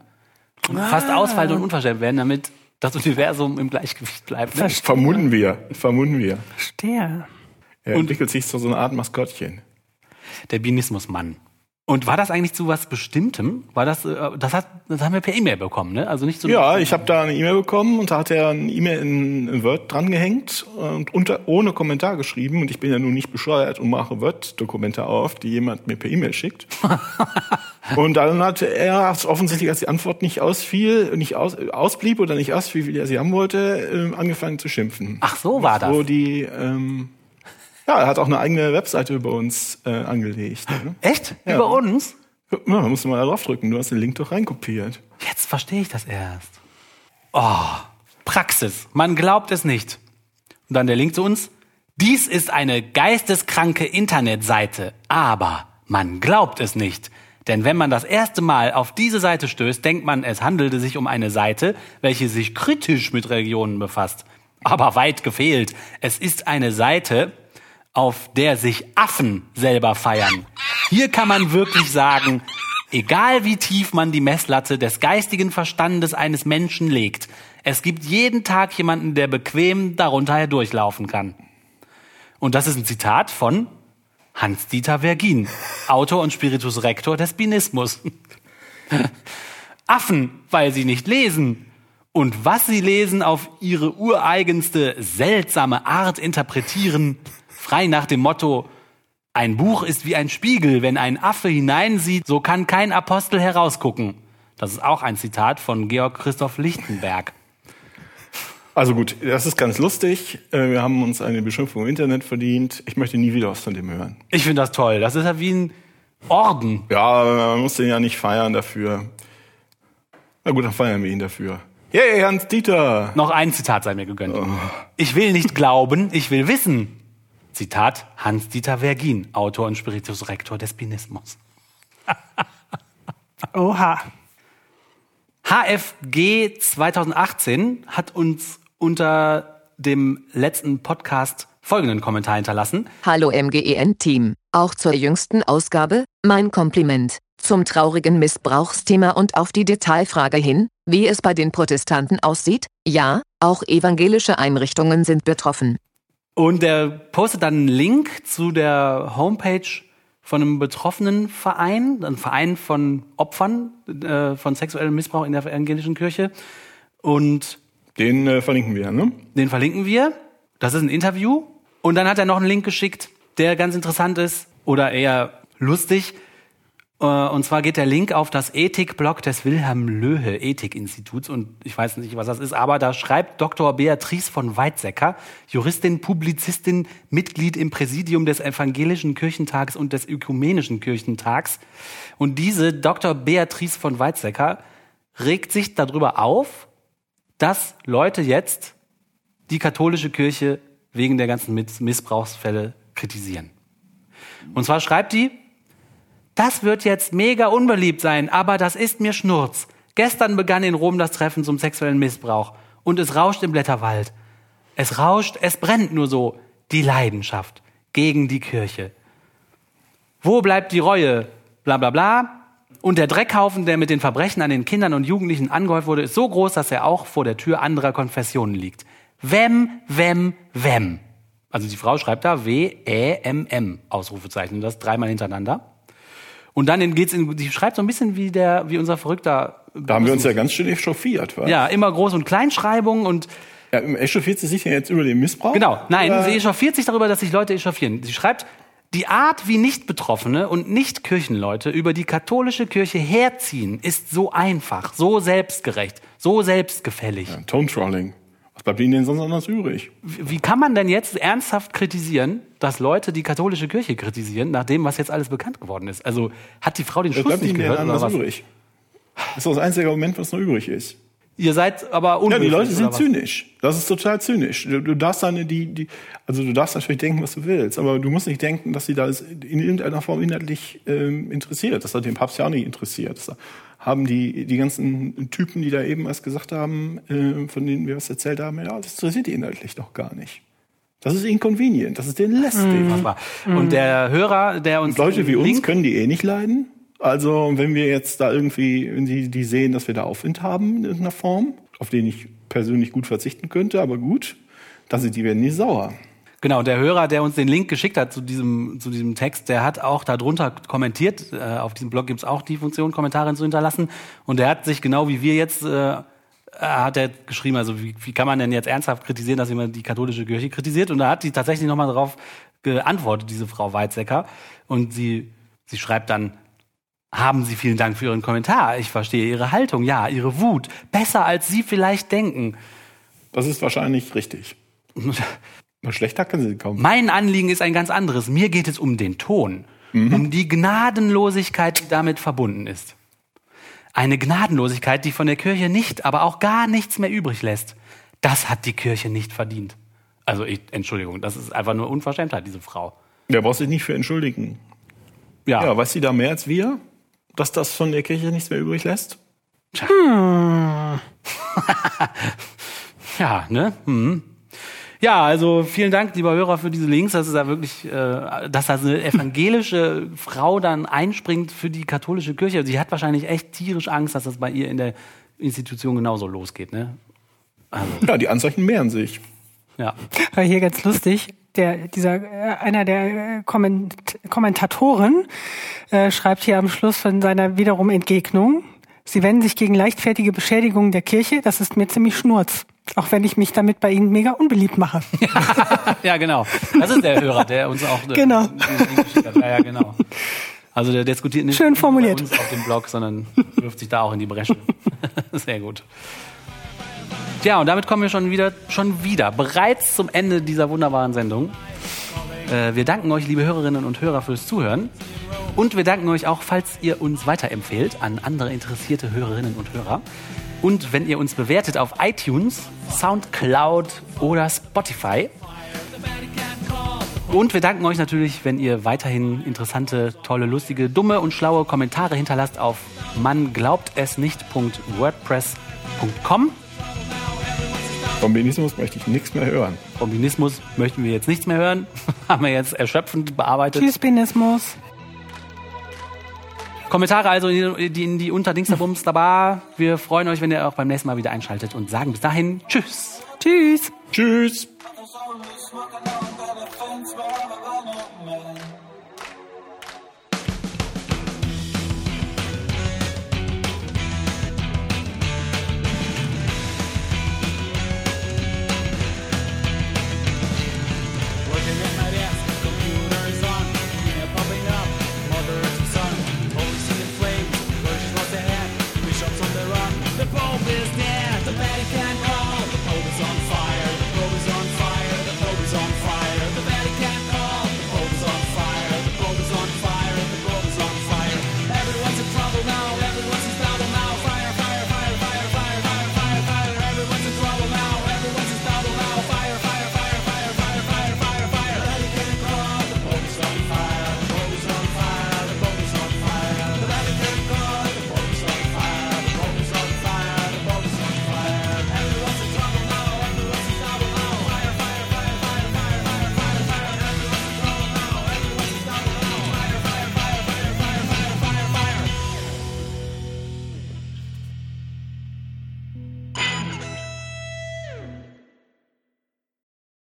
und fast ausfallen und unverschämt werden, damit das Universum im Gleichgewicht bleibt. Ne? Vermuten wir, vermuten wir. Verstehe. Er entwickelt sich zu so einer Art Maskottchen. Der Binismusmann. Und war das eigentlich zu was Bestimmtem? War das, äh, das hat, das haben wir per E-Mail bekommen, ne? Also nicht so. Ja, ich habe da eine E-Mail bekommen und da hat er eine E-Mail in, in Word drangehängt und unter, ohne Kommentar geschrieben. Und ich bin ja nun nicht bescheuert und mache Word-Dokumente auf, die jemand mir per E-Mail schickt. und dann hat er offensichtlich, als die Antwort nicht ausfiel, nicht aus, ausblieb oder nicht ausfiel, wie er sie haben wollte, äh, angefangen zu schimpfen. Ach, so war das. Wo die, ähm, ja, er hat auch eine eigene Webseite über uns äh, angelegt. Ne? Echt? Ja. Über uns? Ja, da musst du mal da draufdrücken. Du hast den Link doch reinkopiert. Jetzt verstehe ich das erst. Oh, Praxis. Man glaubt es nicht. Und dann der Link zu uns. Dies ist eine geisteskranke Internetseite, aber man glaubt es nicht. Denn wenn man das erste Mal auf diese Seite stößt, denkt man, es handelte sich um eine Seite, welche sich kritisch mit Religionen befasst. Aber weit gefehlt. Es ist eine Seite, auf der sich Affen selber feiern. Hier kann man wirklich sagen, egal wie tief man die Messlatte des geistigen Verstandes eines Menschen legt, es gibt jeden Tag jemanden, der bequem darunter herdurchlaufen kann. Und das ist ein Zitat von Hans-Dieter Vergin, Autor und Spiritus Rector des Binismus. Affen, weil sie nicht lesen. Und was sie lesen, auf ihre ureigenste, seltsame Art interpretieren, frei nach dem Motto, ein Buch ist wie ein Spiegel, wenn ein Affe hineinsieht, so kann kein Apostel herausgucken. Das ist auch ein Zitat von Georg Christoph Lichtenberg. Also gut, das ist ganz lustig. Äh, Wir haben uns eine Beschimpfung im Internet verdient. Ich möchte nie wieder was von dem hören. Ich finde das toll. Das ist ja wie ein Orden. Ja, man muss den ja nicht feiern dafür. Na gut, dann feiern wir ihn dafür. Yay, Hans Dieter! Noch ein Zitat sei mir gegönnt. Ich will nicht glauben, ich will wissen. Zitat Hans-Dieter Vergin, Autor und Spiritus Rector des Binismus. Oha. HFG 2018 hat uns unter dem letzten Podcast folgenden Kommentar hinterlassen. Hallo MGEN-Team. Auch zur jüngsten Ausgabe, mein Kompliment. Zum traurigen Missbrauchsthema und auf die Detailfrage hin, wie es bei den Protestanten aussieht. Ja, auch evangelische Einrichtungen sind betroffen. Und der postet dann einen Link zu der Homepage von einem betroffenen Verein, ein Verein von Opfern äh, von sexuellem Missbrauch in der evangelischen Kirche. Und Den äh, verlinken wir, ne? den verlinken wir. Das ist ein Interview. Und dann hat er noch einen Link geschickt, der ganz interessant ist oder eher lustig. Äh, Und zwar geht der Link auf das Ethikblog des Wilhelm Löhe Ethikinstituts. Und ich weiß nicht, was das ist, aber da schreibt Dr. Beatrice von Weizsäcker, Juristin, Publizistin, Mitglied im Präsidium des Evangelischen Kirchentags und des Ökumenischen Kirchentags. Und diese Dr. Beatrice von Weizsäcker regt sich darüber auf, dass Leute jetzt die katholische Kirche wegen der ganzen Miss- Missbrauchsfälle kritisieren. Und zwar schreibt die, das wird jetzt mega unbeliebt sein, aber das ist mir Schnurz. Gestern begann in Rom das Treffen zum sexuellen Missbrauch und es rauscht im Blätterwald. Es rauscht, es brennt nur so. Die Leidenschaft gegen die Kirche. Wo bleibt die Reue? Bla bla bla. Und der Dreckhaufen, der mit den Verbrechen an den Kindern und Jugendlichen angehäuft wurde, ist so groß, dass er auch vor der Tür anderer Konfessionen liegt. Wem, wem, wem. Also die Frau schreibt da W-E-M-M, Ausrufezeichen, das dreimal hintereinander. Und dann geht's in, die schreibt so ein bisschen wie der, wie unser verrückter. Da haben wir uns ja ganz schön echauffiert, wa? Ja, immer Groß- und Kleinschreibung und ja echauffiert sie sich ja jetzt über den Missbrauch? Genau, nein, Oder- sie echauffiert sich darüber, dass sich Leute echauffieren. Sie schreibt, die Art, wie Nicht-Betroffene und Nicht-Kirchenleute über die katholische Kirche herziehen, ist so einfach, so selbstgerecht, so selbstgefällig. Ja, Tone-Trolling. Was bleibt ihnen denn sonst anders übrig? Wie kann man denn jetzt ernsthaft kritisieren, dass Leute die katholische Kirche kritisieren, nach dem, was jetzt alles bekannt geworden ist? Also hat die Frau den Was Schuss bleibt nicht ihnen denn gehört oder anders was? übrig? Das ist das einzige Argument, was noch übrig ist. Ihr seid aber Ja, unhöflich, die Leute oder sind zynisch. Das ist total zynisch. Du, du darfst dann die, die, also du darfst natürlich denken, was du willst, aber du musst nicht denken, dass sie da in irgendeiner Form inhaltlich ähm, interessiert. Das hat den Papst ja auch nicht interessiert. Das haben die, die ganzen Typen, die da eben was gesagt haben, äh, von denen wir was erzählt haben, ja, das interessiert die inhaltlich doch gar nicht. Das ist inconvenient, das ist denen lästig. War. Und der Hörer, der uns Leute wie den uns Link können die eh nicht leiden. Also wenn wir jetzt da irgendwie, wenn die, die sehen, dass wir da Aufwind haben in irgendeiner Form, auf den ich persönlich gut verzichten könnte, aber gut, dann sind die werden nie sauer. Genau, der Hörer, der uns den Link geschickt hat zu diesem, zu diesem Text, der hat auch darunter kommentiert. Äh, auf diesem Blog gibt's auch die Funktion, Kommentare zu hinterlassen. Und der hat sich genau wie wir jetzt, äh, hat er geschrieben, also wie, wie kann man denn jetzt ernsthaft kritisieren, dass jemand die katholische Kirche kritisiert? Und da hat sie tatsächlich nochmal darauf geantwortet, diese Frau Weizsäcker. Und sie, sie schreibt dann, haben Sie vielen Dank für Ihren Kommentar. Ich verstehe Ihre Haltung, ja, Ihre Wut. Besser als Sie vielleicht denken. Das ist wahrscheinlich richtig. Schlechter können Sie kaum. Mein Anliegen ist ein ganz anderes. Mir geht es um den Ton, um die Gnadenlosigkeit, die damit verbunden ist. Eine Gnadenlosigkeit, die von der Kirche nicht, aber auch gar nichts mehr übrig lässt. Das hat die Kirche nicht verdient. Also, ich, Entschuldigung, das ist einfach nur Unverschämtheit, diese Frau. Der braucht sich nicht für entschuldigen. Ja, Ja, weiß sie da mehr als wir? Dass das von der Kirche nichts mehr übrig lässt? ja ne? Hm. Ja, also vielen Dank, lieber Hörer, für diese Links. Das ist ja wirklich, äh, dass da so eine evangelische Frau dann einspringt für die katholische Kirche. Sie hat wahrscheinlich echt tierisch Angst, dass das bei ihr in der Institution genauso losgeht. Ne? Also, Ja, die Anzeichen mehren sich. ja. War hier ganz lustig. Der, dieser, äh, einer der äh, Komment Kommentatoren äh, schreibt hier am Schluss von seiner wiederum Entgegnung, Sie wenden sich gegen leichtfertige Beschädigungen der Kirche, das ist mir ziemlich schnurz. Auch wenn ich mich damit bei Ihnen mega unbeliebt mache. ja, genau. Das ist der Hörer, der uns auch äh, Genau. hat. Ja, ja, genau. Also der diskutiert nicht Schön nur formuliert. bei uns auf dem Blog, sondern wirft sich da auch in die Bresche. Sehr gut. Tja, und damit kommen wir schon wieder, schon wieder bereits zum Ende dieser wunderbaren Sendung. Äh, wir danken euch, liebe Hörerinnen und Hörer, fürs Zuhören. Und wir danken euch auch, falls ihr uns weiterempfehlt an andere interessierte Hörerinnen und Hörer. Und wenn ihr uns bewertet auf iTunes, Soundcloud oder Spotify. Und wir danken euch natürlich, wenn ihr weiterhin interessante, tolle, lustige, dumme und schlaue Kommentare hinterlasst auf manglaubtesnicht.wordpress.com. Vom Benismus möchte ich nichts mehr hören. Kombinismus möchten wir jetzt nichts mehr hören. Haben wir jetzt erschöpfend bearbeitet. Tschüss, Binismus. Kommentare also in die, in die Unterdingsterbums dabei. Wir freuen euch, wenn ihr auch beim nächsten Mal wieder einschaltet und sagen bis dahin Tschüss. Tschüss. Tschüss.